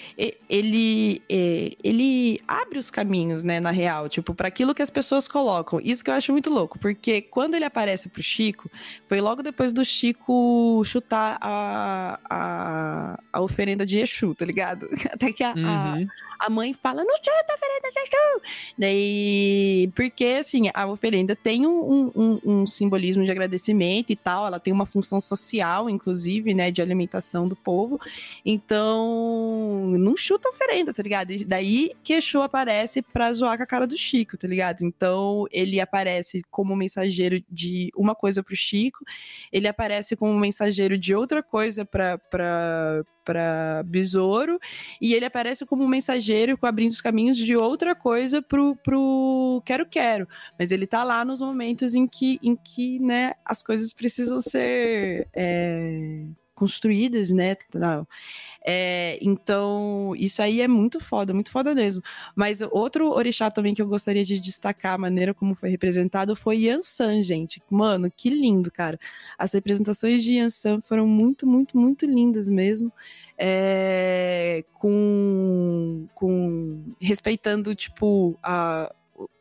ele, é, ele abre os caminhos, né, na real, tipo, para aquilo que as pessoas colocam. Isso que eu acho muito louco, porque quando ele aparece pro Chico, foi logo depois do Chico chutar a, a, a oferenda de Exu, tá ligado? Até que a, a, Uhum. a mãe fala, não chuta a oferenda de Exu! Daí, porque, assim, a oferenda tem um, um- um simbolismo de agradecimento e tal, ela tem uma função social, inclusive, né, de alimentação do povo. Então, não chuta oferenda, tá ligado? E daí que Exu aparece pra zoar com a cara do Chico, tá ligado? Então, ele aparece como mensageiro de uma coisa pro Chico, ele aparece como mensageiro de outra coisa pra, pra, pra Besouro, e ele aparece como mensageiro abrindo os caminhos de outra coisa pro, pro Quero Quero. Mas ele tá lá nos momentos em que, em que né, as coisas precisam ser é, construídas, né? É, então, isso aí é muito foda, muito foda mesmo. Mas outro orixá também que eu gostaria de destacar a maneira como foi representado foi Yansan, gente. Mano, que lindo, cara. As representações de Yansan foram muito, muito, muito lindas mesmo. É, com, com respeitando tipo a,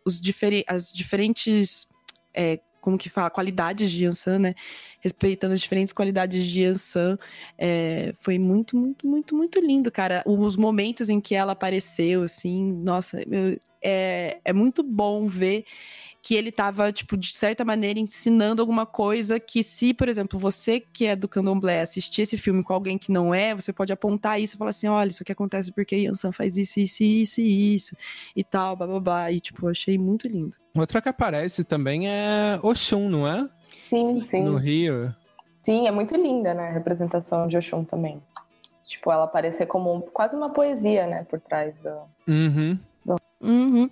os difere, as diferentes é, como que fala qualidades de Yansan, né? Respeitando as diferentes qualidades de Yansan, é, foi muito, muito, muito, muito lindo, cara. Os momentos em que ela apareceu, assim, nossa, é, é muito bom ver que ele tava, tipo, de certa maneira ensinando alguma coisa que se, por exemplo, você que é do candomblé assistir esse filme com alguém que não é, você pode apontar isso e falar assim, olha, isso aqui acontece porque Yansan faz isso, isso, isso e isso e tal, blá, blá, blá. E, tipo, achei muito lindo. Outra que aparece também é Oxum, não é? Sim, sim. No Rio. Sim, é muito linda, né? A representação de Oxum também. Tipo, ela aparecer como quase uma poesia, né? Por trás do. Uhum. Uhum.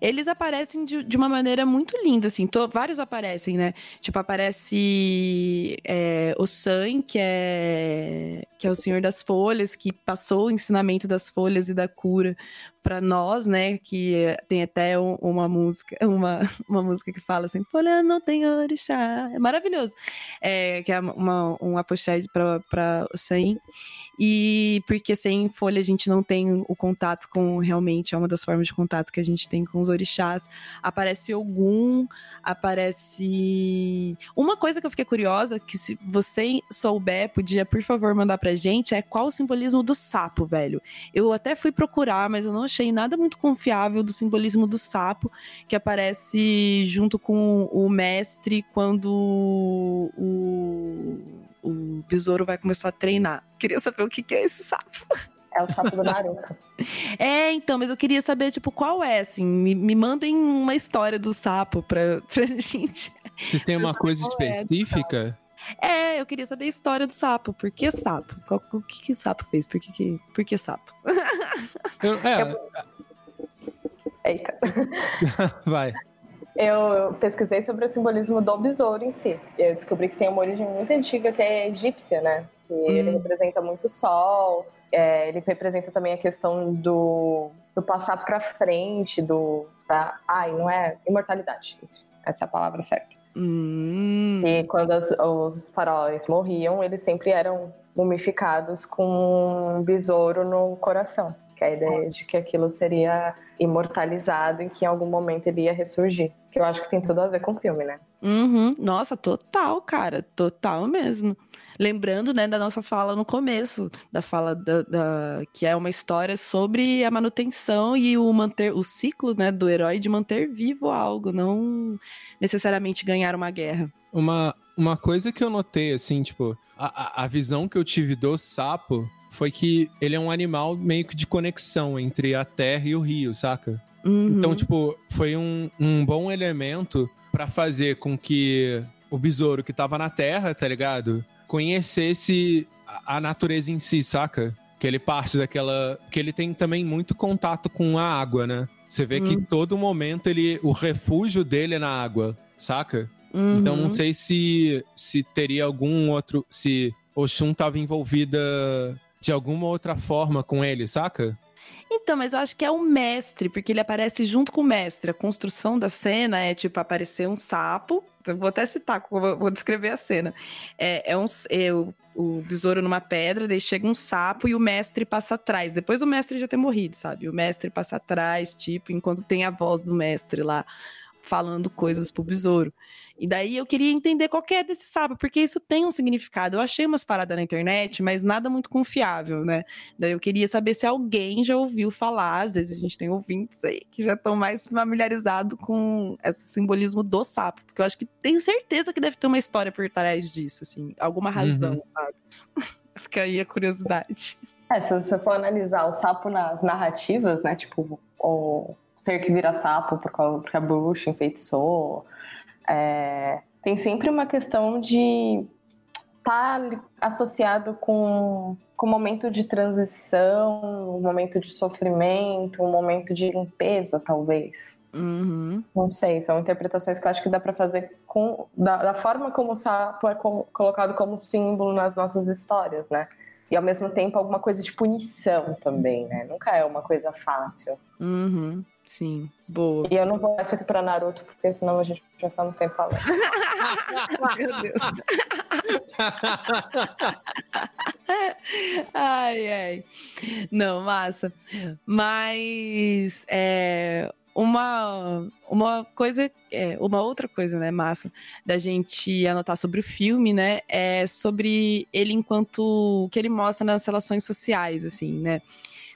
Eles aparecem de, de uma maneira muito linda, assim. to- vários aparecem, né? Tipo, aparece é, o San, que é, que é o Senhor das Folhas, que passou o ensinamento das folhas e da cura para nós, né? Que tem até um- uma música, uma, uma música que fala assim, folha não tem orixá. É maravilhoso. É, que é uma, um afoxé para o San. E porque sem folha a gente não tem o contato com realmente, é uma das formas de contato que a gente tem com os orixás. Aparece Ogum, aparece. Uma coisa que eu fiquei curiosa, que se você souber, podia, por favor, mandar pra gente, é qual o simbolismo do sapo, velho. Eu até fui procurar, mas eu não achei nada muito confiável do simbolismo do sapo, que aparece junto com o mestre quando o, o besouro vai começar a treinar. Queria saber o que que é esse sapo. É o sapo do Naruto. É, então, mas eu queria saber, tipo, qual é, assim. Me, me mandem uma história do sapo pra, pra gente. Se tem uma coisa é, específica, É, eu queria saber a história do sapo. Por que sapo? Qual- o que, que o sapo fez? Por que, que, por que sapo? eu- é, Eita. vai. Eu pesquisei sobre o simbolismo do besouro em si. Eu descobri que tem uma origem muito antiga que é egípcia, né? Ele Hum. representa muito o sol. é, ele representa também a questão do, do passar pra frente, do. Da, ai, não é? Imortalidade. Isso. Essa é a palavra certa. Hum. E quando as- os faraós morriam, eles sempre eram mumificados com um besouro no coração. Que é a ideia de que aquilo seria imortalizado e que em algum momento ele ia ressurgir. Que eu acho que tem tudo a ver com o filme, né? Uhum. Nossa, total, cara. Total mesmo. Lembrando, né, da nossa fala no começo, da fala da, da- que é uma história sobre a manutenção e o manter o ciclo, né, do herói de manter vivo algo, não necessariamente ganhar uma guerra. Uma, uma coisa que eu notei, assim, tipo, a, a- visão que eu tive do sapo foi que ele é um animal meio que de conexão entre a terra e o rio, saca? Uhum. Então, tipo, foi um, um bom elemento pra fazer com que o besouro que tava na terra, tá ligado? Conhecesse a, natureza em si, saca? Que ele parte daquela. Que ele tem também muito contato com a água, né? Você vê que Hum. todo momento ele. O refúgio dele é na água, saca? Uhum. Então não sei se, se teria algum outro. Se Oxum estava envolvida de alguma outra forma com ele, saca? Então, mas eu acho que é o mestre, porque ele aparece junto com o mestre. A construção da cena é tipo aparecer um sapo. Eu vou até citar, vou descrever a cena. É, é, um, é o, o besouro numa pedra, daí chega um sapo e o mestre passa atrás. Depois do mestre já ter morrido, sabe? O mestre passa atrás, tipo, enquanto tem a voz do mestre lá falando coisas pro besouro. E daí eu queria entender qual que é desse sábio, porque isso tem um significado. Eu achei umas paradas na internet, mas nada muito confiável, né? Daí eu queria saber se alguém já ouviu falar, às vezes a gente tem ouvintes aí que já estão mais familiarizados com esse simbolismo do sapo, porque eu acho que tenho certeza que deve ter uma história por trás disso, assim, alguma razão, uhum. sabe? Fica aí a curiosidade. É, se você for analisar o sapo nas narrativas, né? Tipo, o ser que vira sapo porque a bruxa enfeitiçou, é, tem sempre uma questão de estar tá associado com com um momento de transição, um momento de sofrimento, um momento de limpeza, talvez. Uhum. Não sei, são interpretações que eu acho que dá para fazer com da, da, forma como o sapo é co colocado como símbolo nas nossas histórias, né? E ao mesmo tempo alguma coisa de punição também, né? Nunca é uma coisa fácil. Uhum. Sim, boa. E eu não vou isso aqui pra Naruto, porque senão a gente já fica muito tempo falando. Meu Deus. ai, ai. Não, massa. Mas é, uma, uma coisa, é, uma outra coisa, né, massa, da gente anotar sobre o filme, né, é sobre ele enquanto que ele mostra nas relações sociais, assim, né.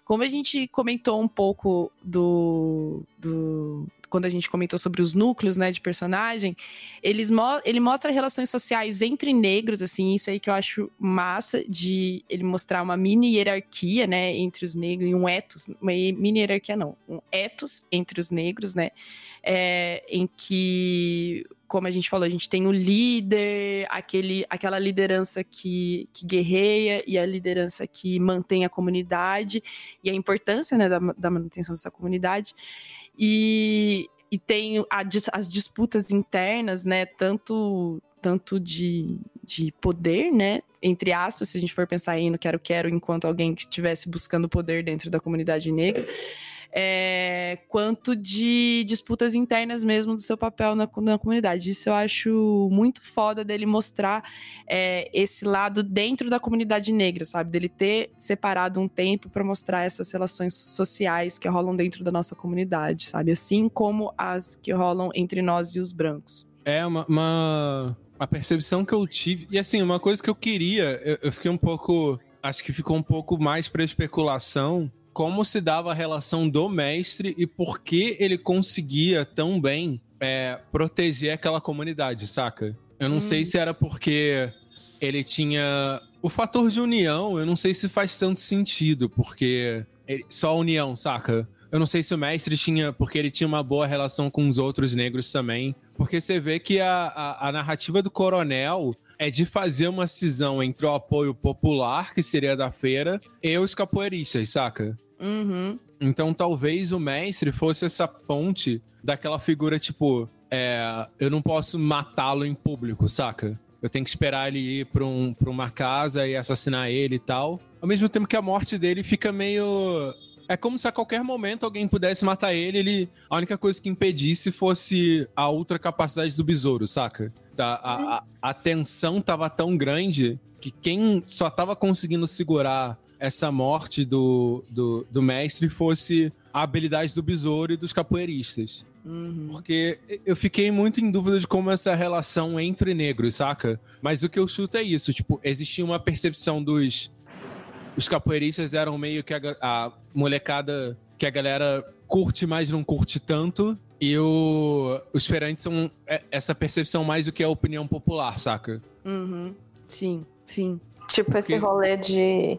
Como a gente comentou um pouco do, do quando a gente comentou sobre os núcleos, né, de personagem, eles mo ele mostra relações sociais entre negros, assim, isso aí que eu acho massa de ele mostrar uma mini hierarquia, né, entre os negros e um etos, uma mini hierarquia não, um etos entre os negros, né, é, em que como a gente falou, a gente tem o líder, aquele, aquela liderança que, que guerreia e a liderança que mantém a comunidade e a importância né, da, da manutenção dessa comunidade. E, e tem a, as disputas internas, né? Tanto, tanto de, de poder, né? Entre aspas, se a gente for pensar aí no quero-quero enquanto alguém que estivesse buscando poder dentro da comunidade negra é, quanto de disputas internas mesmo do seu papel na, na comunidade. Isso eu acho muito foda dele mostrar é, esse lado dentro da comunidade negra, sabe? Dele ter separado um tempo para mostrar essas relações sociais que rolam dentro da nossa comunidade, sabe? Assim como as que rolam entre nós e os brancos. É uma, uma, uma percepção que eu tive. E assim, uma coisa que eu queria, eu, eu fiquei um pouco. Acho que ficou um pouco mais para especulação como se dava a relação do mestre e por que ele conseguia tão bem é, proteger aquela comunidade, saca? Eu não hum. sei se era porque ele tinha. O fator de união, eu não sei se faz tanto sentido, porque ele... só a união, saca? Eu não sei se o mestre tinha. Porque ele tinha uma boa relação com os outros negros também. Porque você vê que a, a, a narrativa do coronel é de fazer uma cisão entre o apoio popular, que seria da feira, e os capoeiristas, saca? Uhum. Então talvez o mestre fosse essa ponte daquela figura, tipo, é, eu não posso matá-lo em público, saca? Eu tenho que esperar ele ir pra, um, pra uma casa e assassinar ele e tal. Ao mesmo tempo que a morte dele fica meio. É como se a qualquer momento alguém pudesse matar ele, ele. A única coisa que impedisse fosse a ultra capacidade do besouro, saca? A, a, a, a tensão tava tão grande que quem só tava conseguindo segurar essa morte do, do, do mestre fosse a habilidade do besouro e dos capoeiristas. Uhum. Porque eu fiquei muito em dúvida de como essa relação entre negros, saca? Mas o que eu chuto é isso, tipo, existia uma percepção dos... Os capoeiristas eram meio que a, a molecada que a galera curte, mas não curte tanto. E o, os feirantes são é, essa percepção mais do que a opinião popular, saca? Uhum. Sim, sim. Tipo Porque... esse rolê de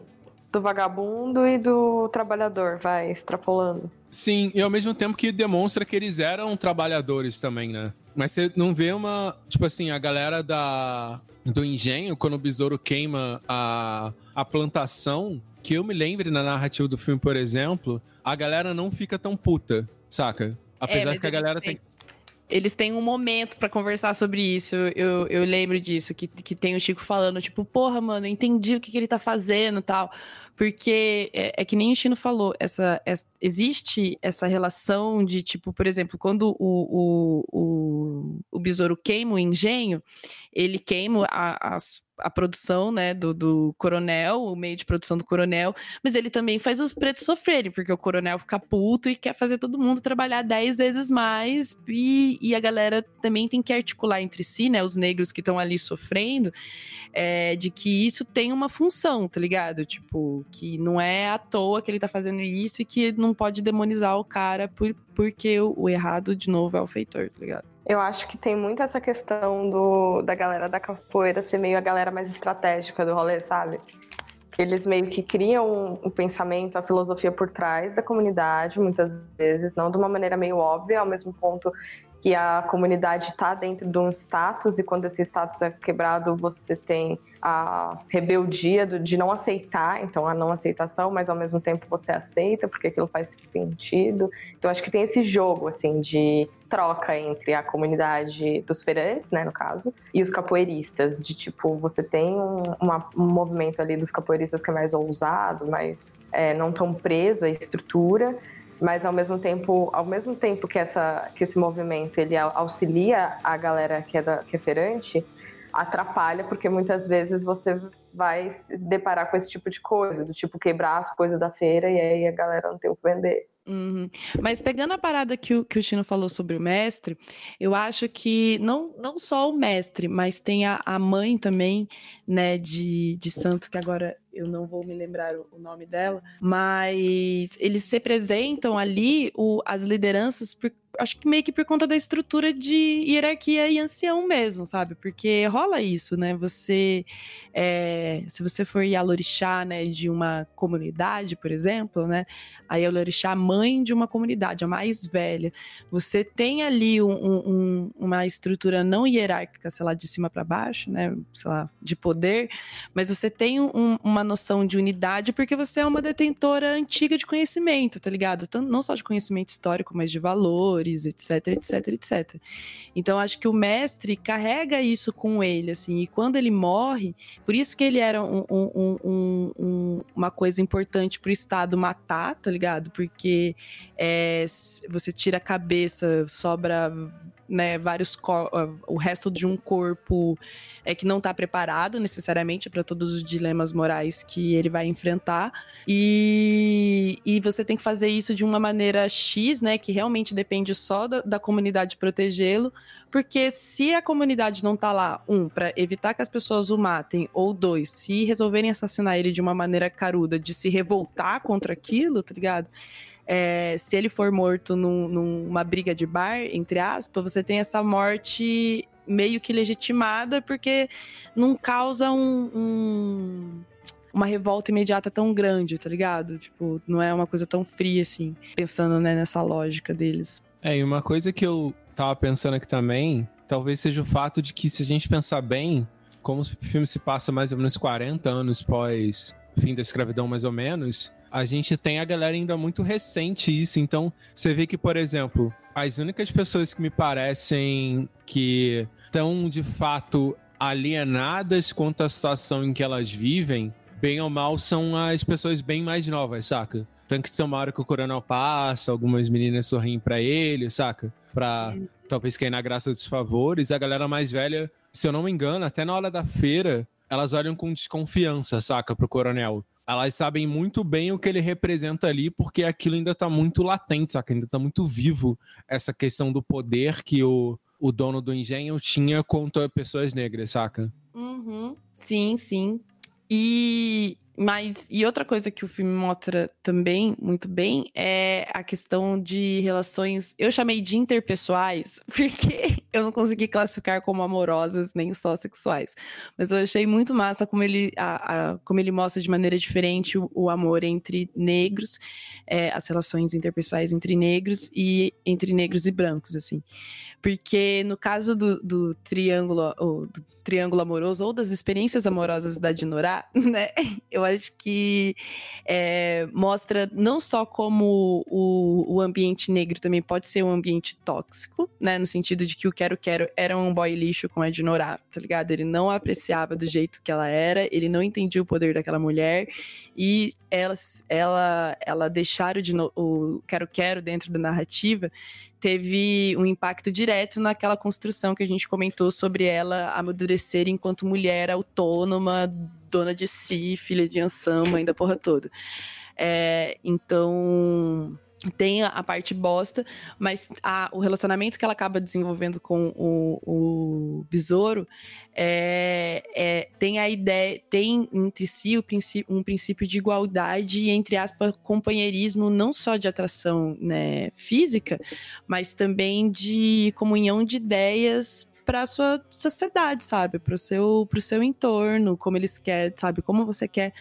do vagabundo e do trabalhador, vai extrapolando. Sim, e ao mesmo tempo que demonstra que eles eram trabalhadores também, né? Mas você não vê uma. Tipo assim, a galera da, do engenho, quando o besouro queima a, a plantação, que eu me lembre na narrativa do filme, por exemplo, a galera não fica tão puta, saca? Apesar é, que a galera tem. Eles têm um momento para conversar sobre isso. Eu, eu lembro disso, que, que tem o Chico falando, tipo, porra, mano, entendi o que, que ele tá fazendo tal. Porque é, é, que nem o Chino falou, essa, essa, existe essa relação de, tipo, por exemplo, quando o, o, o, o besouro queima o engenho, ele queima a, as a produção, né, do, do coronel, o meio de produção do coronel, mas ele também faz os pretos sofrerem, porque o coronel fica puto e quer fazer todo mundo trabalhar dez vezes mais, e, e a galera também tem que articular entre si, né, os negros que estão ali sofrendo, é, de que isso tem uma função, tá ligado? Tipo, que não é à toa que ele tá fazendo isso e que não pode demonizar o cara por, porque o, o errado, de novo, é o feitor, tá ligado? Eu acho que tem muito essa questão do, da galera da capoeira ser meio a galera mais estratégica do rolê, sabe? Eles meio que criam um, um pensamento, a filosofia por trás da comunidade, muitas vezes, não de uma maneira meio óbvia, ao mesmo ponto que a comunidade está dentro de um status e quando esse status é quebrado, você tem a rebeldia de não aceitar, então a não aceitação, mas ao mesmo tempo você aceita porque aquilo faz sentido. Então acho que tem esse jogo assim de troca entre a comunidade dos feirantes, né, no caso, e os capoeiristas, de tipo, você tem um, uma, um movimento ali dos capoeiristas que é mais ousado, mais é, não tão preso à estrutura, mas ao mesmo tempo, ao mesmo tempo que, essa, que esse movimento ele auxilia a galera que é, da, que é feirante, atrapalha, porque muitas vezes você vai se deparar com esse tipo de coisa, do tipo quebrar as coisas da feira e aí a galera não tem o que vender. Uhum. Mas pegando a parada que o, que o Chino falou sobre o mestre, eu acho que não, não só o mestre, mas tem a, a mãe também, né, de, de santo, que agora eu não vou me lembrar o, o nome dela, mas eles representam ali o, as lideranças por, acho que meio que por conta da estrutura de hierarquia e ancião mesmo, sabe? Porque rola isso, né? Você, é, se você for Yalorixá, né, de uma comunidade, por exemplo, né? A Yalorixá, mãe de uma comunidade, a mais velha, você tem ali um, um, uma estrutura não hierárquica, sei lá, de cima para baixo, né? Sei lá, de poder, mas você tem um, uma noção de unidade porque você é uma detentora antiga de conhecimento, tá ligado? Tanto, não só de conhecimento histórico, mas de valores etc, etc, etc. Então acho que o mestre carrega isso com ele, assim, e quando ele morre, por isso que ele era um, um, uma coisa importante para o Estado matar, tá ligado? Porque é, você tira a cabeça, sobra né, vários o resto de um corpo é que não está preparado necessariamente para todos os dilemas morais que ele vai enfrentar e, e você tem que fazer isso de uma maneira X, né, que realmente depende só da, da comunidade protegê-lo, porque se a comunidade não tá lá, um, para evitar que as pessoas o matem, ou dois, se resolverem assassinar ele de uma maneira caruda, de se revoltar contra aquilo, tá ligado? É, se ele for morto num, numa briga de bar, entre aspas, você tem essa morte meio que legitimada porque não causa um, um, uma revolta imediata tão grande, tá ligado? Tipo, não é uma coisa tão fria assim, pensando né, nessa lógica deles. É, e uma coisa que eu tava pensando aqui também, talvez seja o fato de que se a gente pensar bem, como o filme se passa mais ou menos 40 anos pós fim da escravidão, mais ou menos, a gente tem a galera ainda muito recente isso. Então, você vê que, por exemplo, as únicas pessoas que me parecem que estão de fato alienadas quanto à situação em que elas vivem, bem ou mal, são as pessoas bem mais novas, saca? Tanto que tem uma hora que o coronel passa, algumas meninas sorriem para ele, saca? Pra talvez cair na graça dos favores. A galera mais velha, se eu não me engano, até na hora da feira, elas olham com desconfiança, saca, pro coronel elas sabem muito bem o que ele representa ali, porque aquilo ainda tá muito latente, saca? Ainda tá muito vivo essa questão do poder que o, o dono do engenho tinha contra pessoas negras, saca? Uhum. Sim, sim. E mas, e outra coisa que o filme mostra também muito bem é a questão de relações, eu chamei de interpessoais, porque eu não consegui classificar como amorosas nem só sexuais. Mas eu achei muito massa como ele, a, a como ele mostra de maneira diferente o, o amor entre negros, é, as relações interpessoais entre negros e entre negros e brancos, assim. Porque no caso do, do triângulo, ou do triângulo amoroso, ou das experiências amorosas da Dinorá, né? Eu acho que é, mostra não só como o, o ambiente negro também pode ser um ambiente tóxico, né, no sentido de que o Quero Quero era um boy lixo com a Ednorá, tá ligado? Ele não apreciava do jeito que ela era, ele não entendia o poder daquela mulher e ela, ela, ela deixar o, o Quero Quero dentro da narrativa teve um impacto direto naquela construção que a gente comentou sobre ela amadurecer enquanto mulher autônoma, dona de si, filha de Ansama, mãe da porra toda. É, então tem a parte bosta, mas a, o relacionamento que ela acaba desenvolvendo com o, o besouro é, é, tem a ideia, tem entre si princípio, um princípio de igualdade e, entre aspas, companheirismo, não só de atração né, física, mas também de comunhão de ideias para a sua sociedade, sabe? Para o seu, seu entorno, como eles querem, sabe? Como você quer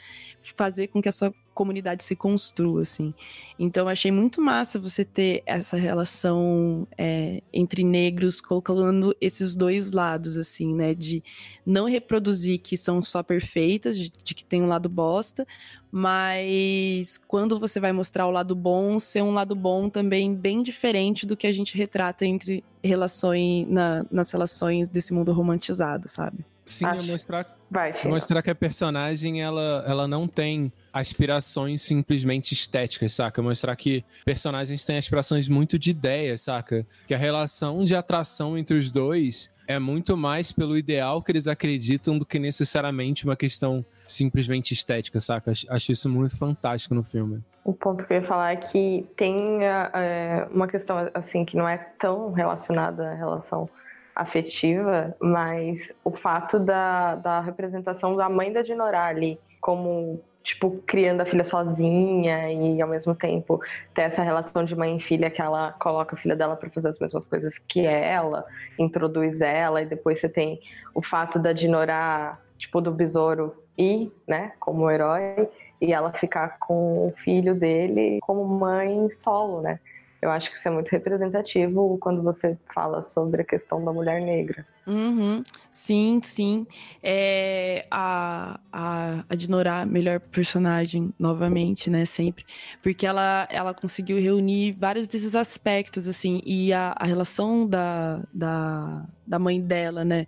fazer com que a sua comunidade se construa, assim. Então, achei muito massa você ter essa relação é, entre negros, colocando esses dois lados, assim, né? De não reproduzir que são só perfeitas, de, de que tem um lado bosta, mas quando você vai mostrar o lado bom, ser um lado bom também bem diferente do que a gente retrata entre relações, na, nas relações desse mundo romantizado, sabe? Sim, é mostrar, Vai, mostrar que a personagem ela, ela não tem aspirações simplesmente estéticas, saca? Mostrar que personagens têm aspirações muito de ideia, saca? Que a relação de atração entre os dois é muito mais pelo ideal que eles acreditam do que necessariamente uma questão simplesmente estética, saca? Acho isso muito fantástico no filme. O ponto que eu ia falar é que tem é, uma questão assim que não é tão relacionada à relação afetiva, mas o fato da, da representação da mãe da Dinorá ali como tipo criando a filha sozinha e ao mesmo tempo ter essa relação de mãe e filha que ela coloca a filha dela para fazer as mesmas coisas que ela, introduz ela e depois você tem o fato da Dinorá, tipo do besouro ir, né, como herói e ela ficar com o filho dele como mãe solo, né? Eu acho que isso é muito representativo quando você fala sobre a questão da mulher negra. Uhum. Sim, sim. É, a, a, a Dinorá, melhor personagem, novamente, né? Sempre. Porque ela, ela conseguiu reunir vários desses aspectos, assim. E a, a relação da, da, da mãe dela, né?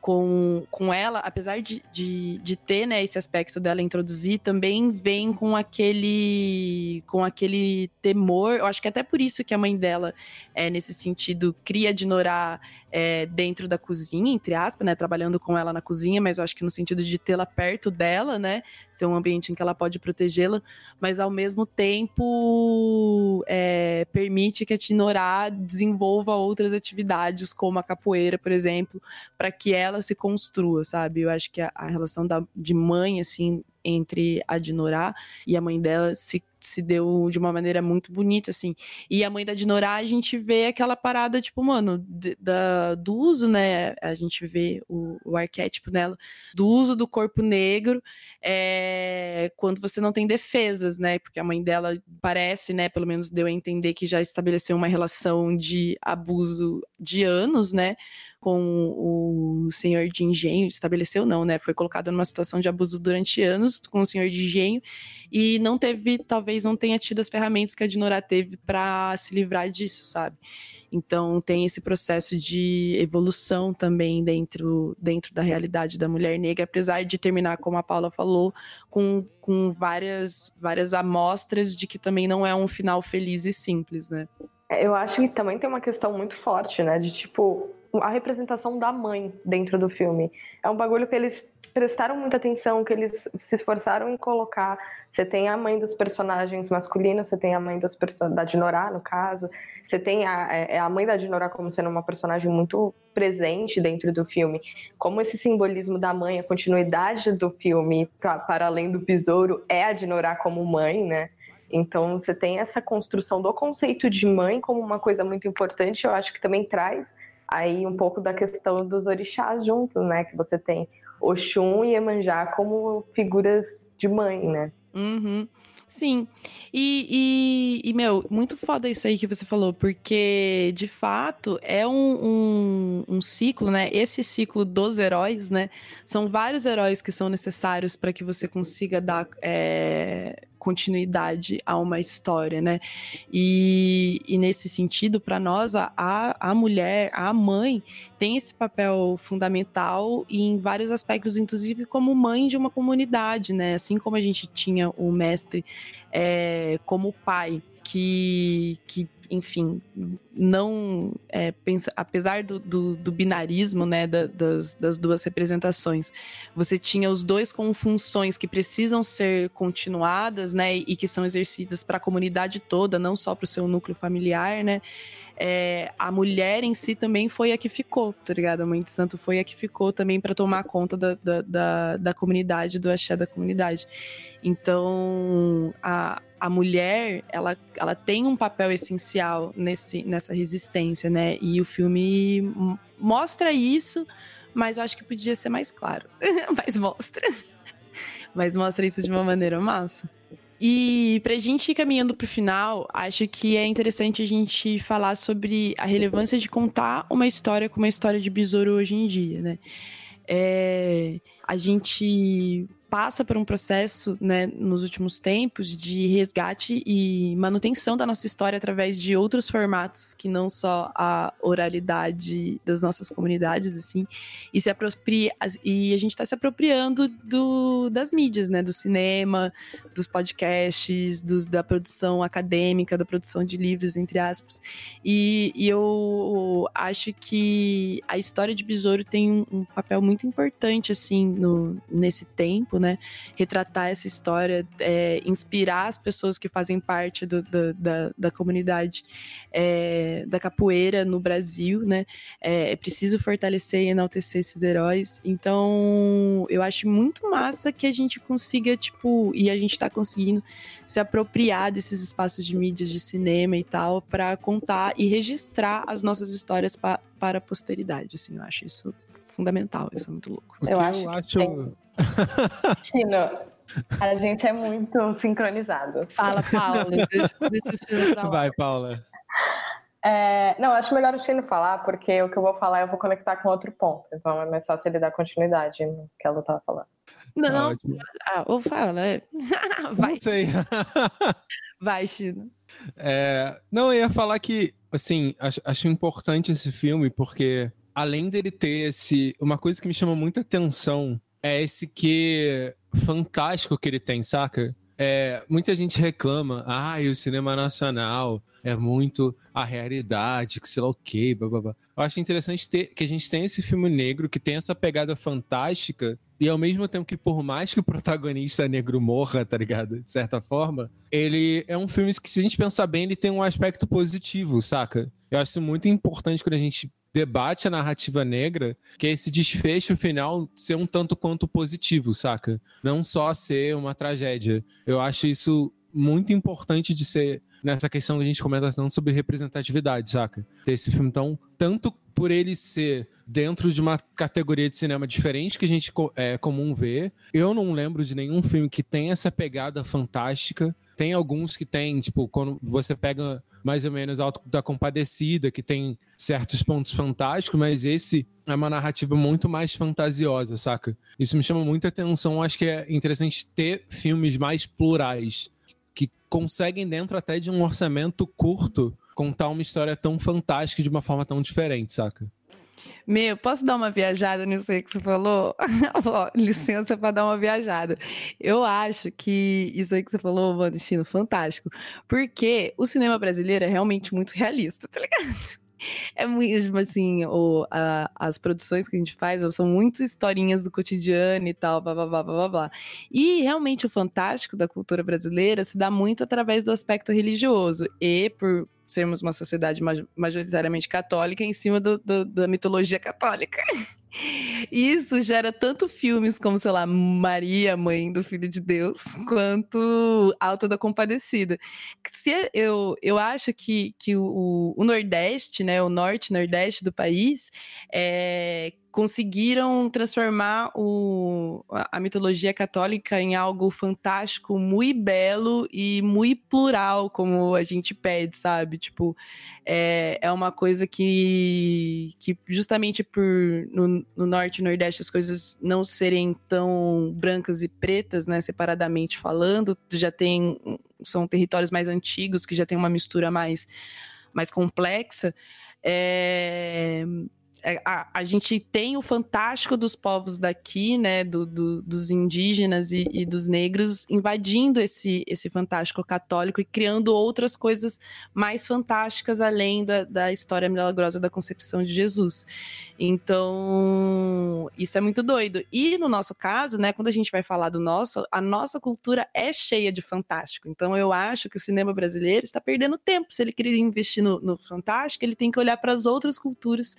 Com, com ela, apesar de, de, de ter né, esse aspecto dela introduzir, também vem com aquele com aquele temor. Eu acho que é até por isso que a mãe dela, é, nesse sentido, cria Dinorá é, dentro da cozinha, entre aspas, né? Trabalhando com ela na cozinha, mas eu acho que no sentido de tê-la perto dela, né? Ser um ambiente em que ela pode protegê-la, mas ao mesmo tempo é, permite que a Tinorá desenvolva outras atividades, como a capoeira, por exemplo, para que ela se construa, sabe? Eu acho que a, a relação da, de mãe, assim, entre a Dinorá e a mãe dela se se deu de uma maneira muito bonita, assim. E a mãe da Dinorá, a gente vê aquela parada, tipo, mano, da, do uso, né? A gente vê o, o arquétipo dela, do uso do corpo negro é, quando você não tem defesas, né? Porque a mãe dela parece, né? Pelo menos deu a entender que já estabeleceu uma relação de abuso de anos, né? Com o senhor de engenho, estabeleceu não, né? Foi colocado numa situação de abuso durante anos com o senhor de engenho e não teve, talvez não tenha tido as ferramentas que a Dinorá teve para se livrar disso, sabe? Então tem esse processo de evolução também dentro, dentro da realidade da mulher negra, apesar de terminar, como a Paula falou, com, com várias, várias amostras de que também não é um final feliz e simples, né? É, eu acho que também tem uma questão muito forte, né? De tipo, a representação da mãe dentro do filme. É um bagulho que eles prestaram muita atenção, que eles se esforçaram em colocar. Você tem a mãe dos personagens masculinos, você tem a mãe das da Dinorá, no caso. Você tem a, é, é a mãe da Dinorá como sendo uma personagem muito presente dentro do filme. Como esse simbolismo da mãe, a continuidade do filme pra, para além do besouro, é a Dinorá como mãe, né? Então você tem essa construção do conceito de mãe como uma coisa muito importante, eu acho que também traz aí um pouco da questão dos orixás juntos, né? Que você tem Oxum e Emanjá como figuras de mãe, né? Uhum. Sim. E, e, e, meu, muito foda isso aí que você falou, porque de fato é um, um, um, ciclo, né? Esse ciclo dos heróis, né? São vários heróis que são necessários para que você consiga dar. É, continuidade a uma história, né? E, e nesse sentido, para nós, a, a mulher, a mãe, tem esse papel fundamental em vários aspectos, inclusive como mãe de uma comunidade, né? Assim como a gente tinha o mestre é, como pai, que, que enfim, não é, pensa, apesar do, do, do, binarismo, né, da, das, das duas representações, você tinha os dois com funções que precisam ser continuadas, né, e que são exercidas para a comunidade toda, não só para o seu núcleo familiar, né. É, a mulher em si também foi a que ficou, tá ligado? A mãe de santo foi a que ficou também para tomar conta da, da, da, da comunidade, do axé da comunidade. Então, a, a mulher, ela, ela tem um papel essencial nesse, nessa resistência, né? E o filme mostra isso, mas eu acho que podia ser mais claro. mas mostra. Mas mostra isso de uma maneira massa. E pra gente ir caminhando pro final, acho que é interessante a gente falar sobre a relevância de contar uma história como uma história de besouro hoje em dia, né? É, a gente passa por um processo, né, nos últimos tempos, de resgate e manutenção da nossa história através de outros formatos que não só a oralidade das nossas comunidades, assim, e se apropria e a gente está se apropriando do, das mídias, né, do cinema, dos podcasts, dos, da produção acadêmica, da produção de livros, entre aspas. E, e eu acho que a história de Besouro tem um, um papel muito importante, assim, no, nesse tempo, né? Retratar essa história, é, inspirar as pessoas que fazem parte do, do, da, da comunidade é, da capoeira no Brasil, né? É, é, preciso fortalecer e enaltecer esses heróis. Então, eu acho muito massa que a gente consiga, tipo, e a gente tá conseguindo se apropriar desses espaços de mídias, de cinema e tal, para contar e registrar as nossas histórias pa, para a posteridade. Assim, eu acho isso fundamental, isso é muito louco. Eu acho, eu acho... Tino, a gente é muito sincronizado. Fala, Paula. deixa, deixa o Tino falar. Vai, Paula. É, não, acho melhor o Tino falar, porque o que eu vou falar eu vou conectar com outro ponto. Então é mais fácil ele dar continuidade no que ela estava falando. Não, ah, ou fala. É. Vai. Não sei. Vai, Chino. É, não, eu ia falar que, assim, acho, acho importante esse filme, porque além dele ter esse. Uma coisa que me chama muita atenção é esse que fantástico que ele tem, saca? É, muita gente reclama, ah, o cinema nacional é muito a realidade, que sei lá o quê, blá. Eu acho interessante ter, que a gente tem esse filme negro que tem essa pegada fantástica e ao mesmo tempo que por mais que o protagonista negro morra, tá ligado? De certa forma, ele é um filme que se a gente pensar bem, ele tem um aspecto positivo, saca? Eu acho muito importante quando a gente debate a narrativa negra, que é esse desfecho final ser um tanto quanto positivo, saca? Não só ser uma tragédia. Eu acho isso muito importante de ser nessa questão que a gente comenta tanto sobre representatividade, saca? Ter esse filme tão tanto por ele ser dentro de uma categoria de cinema diferente que a gente é comum ver. Eu não lembro de nenhum filme que tenha essa pegada fantástica. Tem alguns que tem, tipo, quando você pega mais ou menos Alto da Compadecida, que tem certos pontos fantásticos, mas esse é uma narrativa muito mais fantasiosa, saca? Isso me chama muita atenção. Acho que é interessante ter filmes mais plurais, que conseguem, dentro até de um orçamento curto, contar uma história tão fantástica de uma forma tão diferente, saca? Meu, posso dar uma viajada nisso aí que você falou? licença para dar uma viajada. Eu acho que isso aí que você falou, mano, fantástico. Porque o cinema brasileiro é realmente muito realista, tá ligado? É muito, tipo assim, o, a, as produções que a gente faz, elas são muito historinhas do cotidiano e tal, blá, blá, blá, blá, blá. E realmente o fantástico da cultura brasileira se dá muito através do aspecto religioso. E por sermos uma sociedade majoritariamente católica em cima do, do, da mitologia católica. Isso gera tanto filmes como, sei lá, Maria, mãe do Filho de Deus, quanto Alta da Compadecida. Se eu, eu acho que, que o, o Nordeste, né, o Norte Nordeste do país, é, conseguiram transformar o, a mitologia católica em algo fantástico, muito belo e muito plural, como a gente pede, sabe? Tipo, é, é uma coisa que, que justamente por no, no norte e nordeste as coisas não serem tão brancas e pretas, né, separadamente falando, já tem são territórios mais antigos que já tem uma mistura mais mais complexa. É, a, a, gente tem o fantástico dos povos daqui, né, do, do, dos indígenas e, e, dos negros, invadindo esse, esse fantástico católico e criando outras coisas mais fantásticas além da, da história milagrosa da concepção de Jesus. Então, isso é muito doido. E no nosso caso, né, quando a gente vai falar do nosso, a nossa cultura é cheia de fantástico. Então, eu acho que o cinema brasileiro está perdendo tempo. Se ele querer investir no, no fantástico, ele tem que olhar para as outras culturas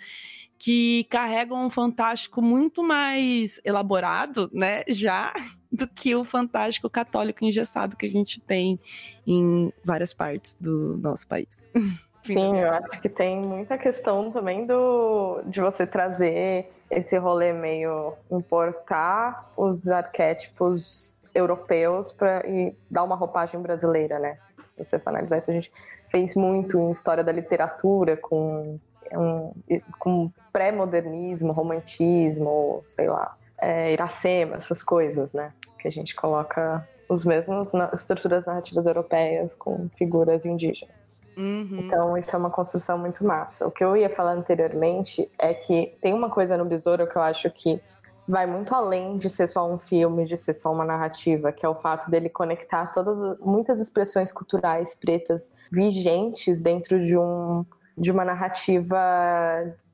que carregam um fantástico muito mais elaborado, né, já do que o fantástico católico engessado que a gente tem em várias partes do nosso país. Sim, eu acho que tem muita questão também do de você trazer esse rolê meio importar os arquétipos europeus para e dar uma roupagem brasileira, né? Se você for analisar isso, a gente fez muito em história da literatura com um, com pré-modernismo, romantismo, sei lá, é, Iracema, essas coisas, né? Que a gente coloca os mesmos estruturas narrativas europeias com figuras indígenas. Uhum. Então, isso é uma construção muito massa. O que eu ia falar anteriormente é que tem uma coisa no Besouro que eu acho que vai muito além de ser só um filme, de ser só uma narrativa, que é o fato dele conectar todas muitas expressões culturais pretas vigentes dentro de um de uma narrativa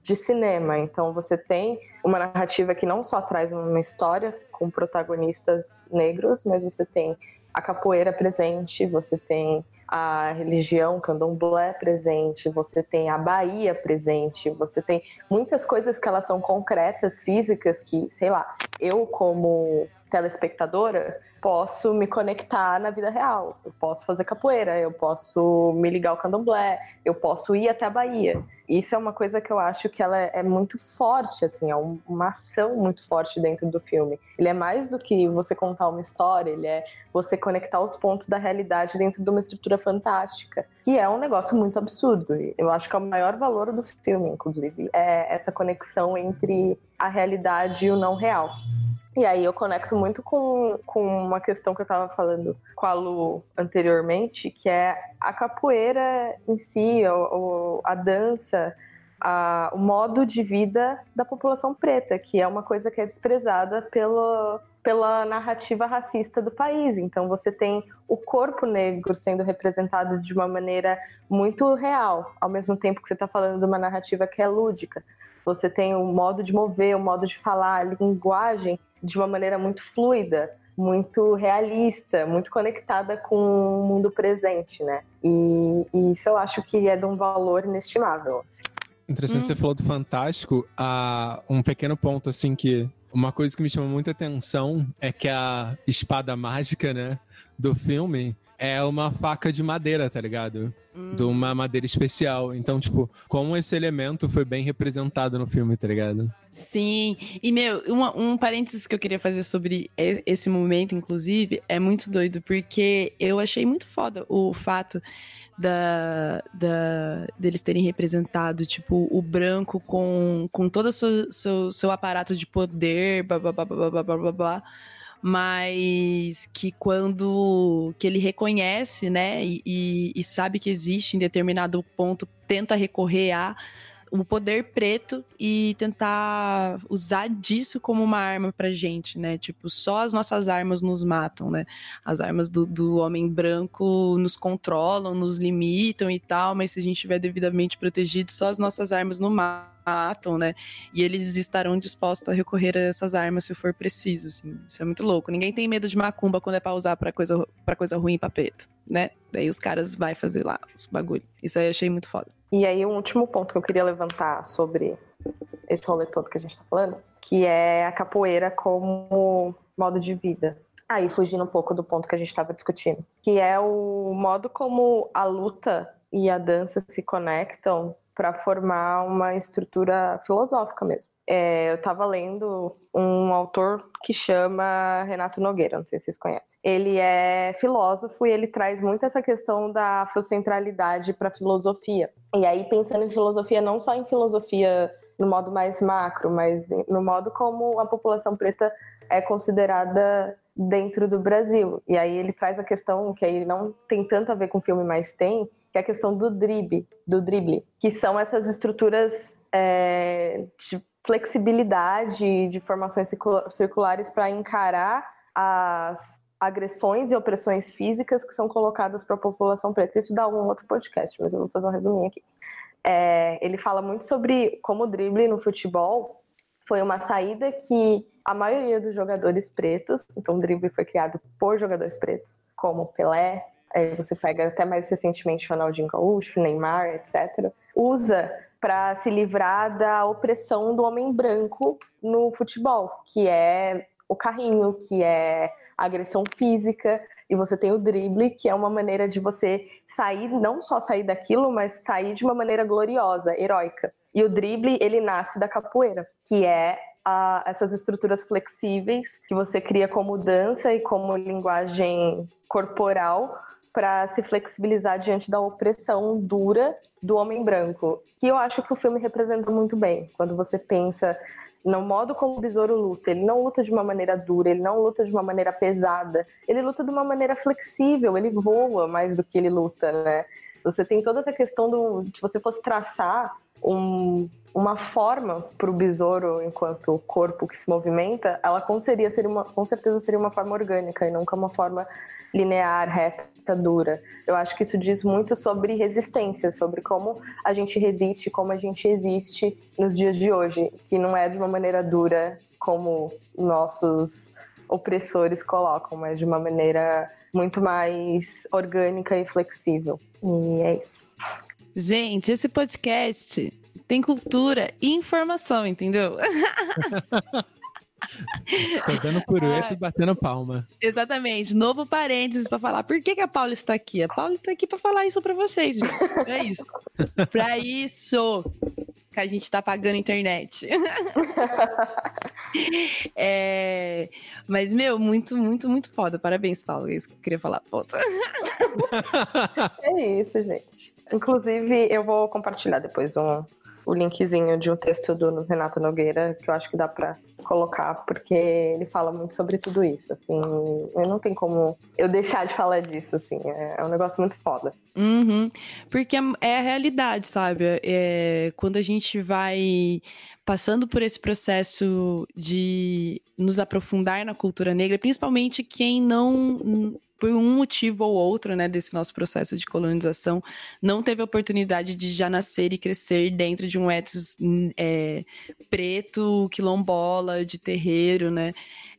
de cinema. Então você tem uma narrativa que não só traz uma história com protagonistas negros, mas você tem a capoeira presente, você tem a religião candomblé presente, você tem a Bahia presente, você tem muitas coisas que elas são concretas, físicas, que, sei lá, eu como telespectadora posso me conectar na vida real. Eu posso fazer capoeira, eu posso me ligar ao candomblé, eu posso ir até a Bahia. Isso é uma coisa que eu acho que ela é muito forte, assim, é uma ação muito forte dentro do filme. Ele é mais do que você contar uma história, ele é você conectar os pontos da realidade dentro de uma estrutura fantástica, que é um negócio muito absurdo. Eu acho que é o maior valor do filme, inclusive, é essa conexão entre a realidade e o não real. E aí eu conecto muito com, com uma questão que eu estava falando com a Lu anteriormente, que é a capoeira em si, ou, a dança, a, o modo de vida da população preta, que é uma coisa que é desprezada pelo, pela narrativa racista do país. Então você tem o corpo negro sendo representado de uma maneira muito real, ao mesmo tempo que você está falando de uma narrativa que é lúdica. Você tem o modo de mover, o modo de falar, a linguagem de uma maneira muito fluida, muito realista, muito conectada com o mundo presente, né? E, e isso eu acho que é de um valor inestimável. Assim. Interessante, hum. você falou do Fantástico. Ah, um pequeno ponto, assim, que uma coisa que me chama muita atenção é que a espada mágica, né, do filme é uma faca de madeira, tá ligado? Hum. De uma madeira especial. Então, tipo, como esse elemento foi bem representado no filme, tá ligado? Sim. E, meu, uma, um parênteses que eu queria fazer sobre esse momento, inclusive, é muito doido, porque eu achei muito foda o fato da, da, deles terem representado, tipo, o branco com, com todo o seu, seu, seu aparato de poder, blá blá blá blá blá blá blá. blá mas que quando que ele reconhece, né, e, e, e sabe que existe em determinado ponto, tenta recorrer a o poder preto e tentar usar disso como uma arma pra gente, né? Tipo, só as nossas armas nos matam, né? As armas do, do homem branco nos controlam, nos limitam e tal, mas se a gente estiver devidamente protegido, só as nossas armas nos matam, né? E eles estarão dispostos a recorrer a essas armas se for preciso, assim. Isso é muito louco. Ninguém tem medo de macumba quando é pra usar pra coisa, pra coisa ruim pra preto, né? Daí os caras vai fazer lá os bagulho. Isso aí eu achei muito foda. E aí, um último ponto que eu queria levantar sobre esse rolê todo que a gente tá falando, que é a capoeira como modo de vida. Aí, fugindo um pouco do ponto que a gente estava discutindo, que é o modo como a luta e a dança se conectam para formar uma estrutura filosófica mesmo. É, eu estava lendo um autor que chama Renato Nogueira, não sei se vocês conhecem. Ele é filósofo e ele traz muito essa questão da afrocentralidade para a filosofia. E aí, pensando em filosofia, não só em filosofia no modo mais macro, mas no modo como a população preta é considerada dentro do Brasil. E aí ele traz a questão que aí não tem tanto a ver com o filme, mas tem, que é a questão do drible, do drible, que são essas estruturas é, de flexibilidade de formações circulares para encarar as agressões e opressões físicas que são colocadas para a população preta. Isso dá um outro podcast, mas eu vou fazer um resuminho aqui. É, ele fala muito sobre como o drible no futebol foi uma saída que a maioria dos jogadores pretos, então o drible foi criado por jogadores pretos, como Pelé, aí você pega até mais recentemente Ronaldinho Gaúcho, Neymar, etc., usa para se livrar da opressão do homem branco no futebol, que é o carrinho, que é a agressão física, e você tem o drible, que é uma maneira de você sair, não só sair daquilo, mas sair de uma maneira gloriosa, heróica. E o drible, ele nasce da capoeira, que é a, essas estruturas flexíveis que você cria como dança e como linguagem corporal para se flexibilizar diante da opressão dura do homem branco, que eu acho que o filme representa muito bem. Quando você pensa no modo como o besouro luta, ele não luta de uma maneira dura, ele não luta de uma maneira pesada, ele luta de uma maneira flexível, ele voa mais do que ele luta, né? Você tem toda essa questão do, se você fosse traçar um, uma forma para o besouro enquanto corpo que se movimenta, ela seria uma, com certeza seria uma forma orgânica e nunca uma forma linear, reta, dura. Eu acho que isso diz muito sobre resistência, sobre como a gente resiste, como a gente existe nos dias de hoje, que não é de uma maneira dura como nossos opressores colocam, mas de uma maneira muito mais orgânica e flexível. E é isso. Gente, esse podcast tem cultura e informação, entendeu? Pegando purueta e batendo palma. Exatamente. Novo parênteses para falar por que, que a Paula está aqui. A Paula está aqui para falar isso para vocês, gente. Pra isso. pra isso que a gente tá pagando internet. é... Mas, meu, muito, muito, muito foda. Parabéns, Paula. É isso que eu queria falar. Ponto. é isso, gente. Inclusive, eu vou compartilhar depois um, o linkzinho de um texto do Renato Nogueira, que eu acho que dá para colocar, porque ele fala muito sobre tudo isso, assim, eu não tem como eu deixar de falar disso, assim, é, é um negócio muito foda. Uhum, porque é, é a realidade, sabe? É, quando a gente vai passando por esse processo de nos aprofundar na cultura negra, principalmente quem não, por um motivo ou outro, né, desse nosso processo de colonização, não teve a oportunidade de já nascer e crescer dentro de um ethos é, preto, quilombola, de terreiro, né?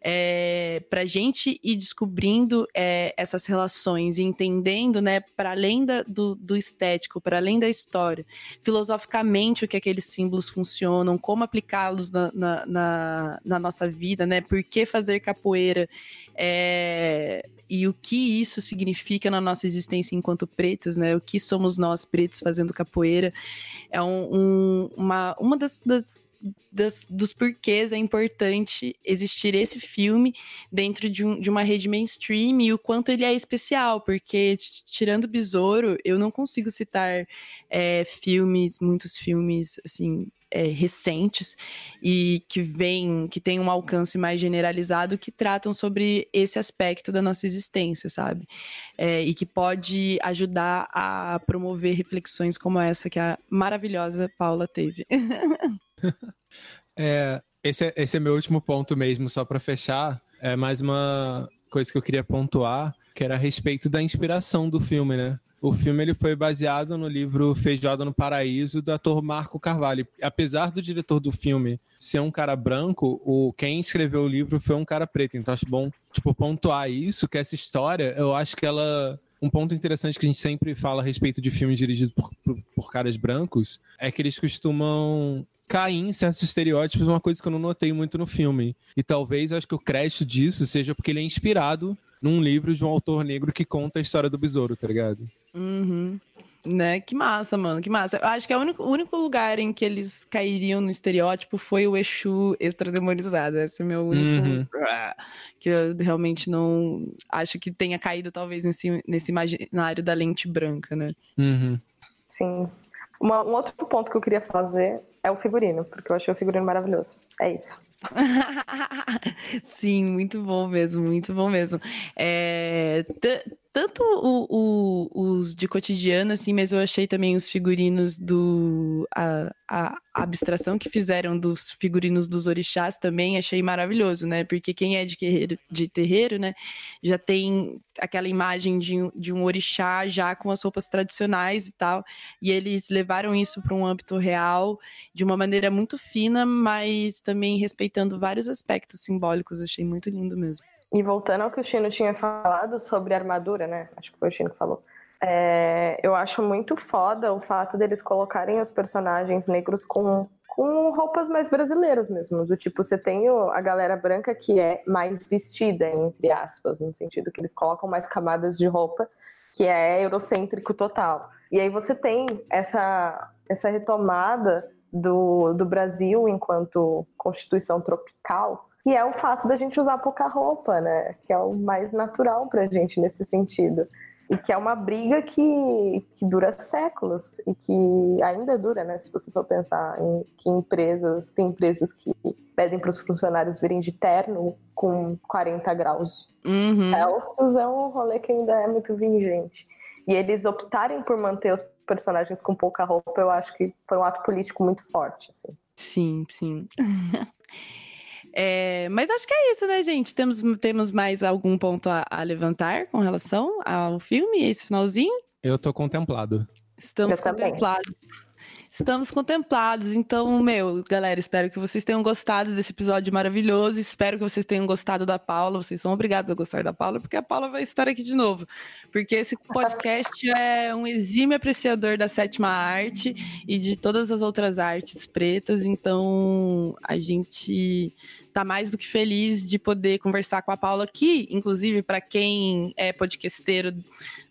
é, para a gente ir descobrindo é, essas relações e entendendo, né, para além da, do, do estético, para além da história, filosoficamente o que aqueles símbolos funcionam, como aplicá-los na, na, na, na, nossa vida, né, por que fazer capoeira é, e o que isso significa na nossa existência enquanto pretos, né, o que somos nós pretos fazendo capoeira, é um, um, uma, uma das, das das, dos porquês é importante existir esse filme dentro de, um, de uma rede mainstream e o quanto ele é especial, porque tirando Besouro, eu não consigo citar é, filmes, muitos filmes, assim, é, recentes e que vêm, que têm um alcance mais generalizado, que tratam sobre esse aspecto da nossa existência, sabe? É, e que pode ajudar a promover reflexões como essa que a maravilhosa Paula teve. é, esse, é, esse é meu último ponto mesmo, só para fechar. É mais uma coisa que eu queria pontuar, que era a respeito da inspiração do filme, né? O filme ele foi baseado no livro Feijoada no Paraíso, do ator Marco Carvalho. Apesar do diretor do filme ser um cara branco, o quem escreveu o livro foi um cara preto. Então acho bom, tipo, pontuar isso, que essa história, eu acho que ela um ponto interessante que a gente sempre fala a respeito de filmes dirigidos por, por, por, caras brancos é que eles costumam cair em certos estereótipos, uma coisa que eu não notei muito no filme. E talvez acho que o crédito disso seja porque ele é inspirado num livro de um autor negro que conta a história do besouro, tá ligado? Uhum. Né? Que massa, mano, que massa. Eu acho que é o único, o único lugar em que eles cairiam no estereótipo foi o Exu extrademonizado. Esse é o meu único. Uhum. Que eu realmente não acho que tenha caído, talvez, nesse, nesse imaginário da lente branca, né? Uhum. Sim. Uma, um outro ponto que eu queria fazer é o figurino, porque eu achei o figurino maravilhoso. É isso. Sim, muito bom mesmo, muito bom mesmo. É, tanto o, o, os de cotidiano, assim, mas eu achei também os figurinos do. A, a, abstração que fizeram dos figurinos dos orixás também achei maravilhoso, né? Porque quem é de, terreiro, de terreiro, né, já tem aquela imagem de, de um orixá já com as roupas tradicionais e tal. E eles levaram isso para um âmbito real de uma maneira muito fina, mas também respeitando vários aspectos simbólicos. Achei muito lindo mesmo. E voltando ao que o Chino tinha falado sobre armadura, né? Acho que foi o Chino que falou. É, eu acho muito foda o fato deles colocarem os personagens negros com, com roupas mais brasileiras mesmo. Do tipo, você tem a galera branca que é mais vestida, entre aspas, no sentido que eles colocam mais camadas de roupa, que é eurocêntrico total. E aí você tem essa, essa retomada do, do Brasil enquanto constituição tropical que é o fato da gente usar pouca roupa, né? Que é o mais natural pra gente nesse sentido. E que é uma briga que, que dura séculos e que ainda dura, né? Se você for pensar em que empresas, tem empresas que pedem para os funcionários virem de terno com 40 graus uhum. Celsius, é um rolê que ainda é muito vigente. E eles optarem por manter os personagens com pouca roupa, eu acho que foi um ato político muito forte, assim. Sim, sim. É, mas acho que é isso, né, gente? Temos, temos mais algum ponto a, a levantar com relação ao filme, esse finalzinho? Eu tô contemplado. Estamos Eu contemplados. Estamos contemplados. Então, meu, galera, espero que vocês tenham gostado desse episódio maravilhoso. Espero que vocês tenham gostado da Paula. Vocês são obrigados a gostar da Paula, porque a Paula vai estar aqui de novo. Porque esse podcast é um exímio apreciador da sétima arte e de todas as outras artes pretas. Então, a gente tá mais do que feliz de poder conversar com a Paula aqui, inclusive para quem é podcasteiro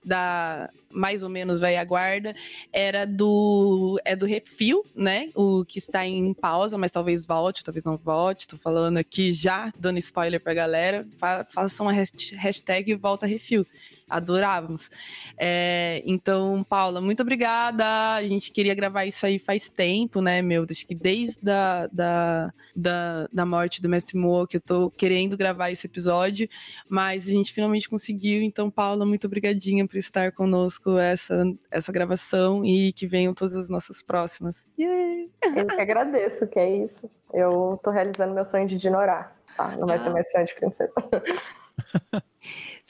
da mais ou menos velha guarda, era do é do Refil, né? O que está em pausa, mas talvez volte, talvez não volte. Tô falando aqui já, dando spoiler pra galera. Fa façam uma hashtag volta Refil adorávamos. É, então, Paula, muito obrigada. A gente queria gravar isso aí faz tempo, né, meu? Acho que desde a, da, da, da morte do Mestre Moa que eu tô querendo gravar esse episódio, mas a gente finalmente conseguiu. Então, Paula, muito obrigadinha por estar conosco essa, essa gravação e que venham todas as nossas próximas. Yay! Eu que agradeço, que é isso. Eu tô realizando meu sonho de Dinorá. Tá? Não vai ah. ser mais sonho de princesa.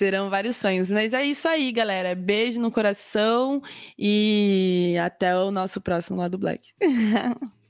Serão vários sonhos. Mas é isso aí, galera. Beijo no coração e até o nosso próximo lado Black.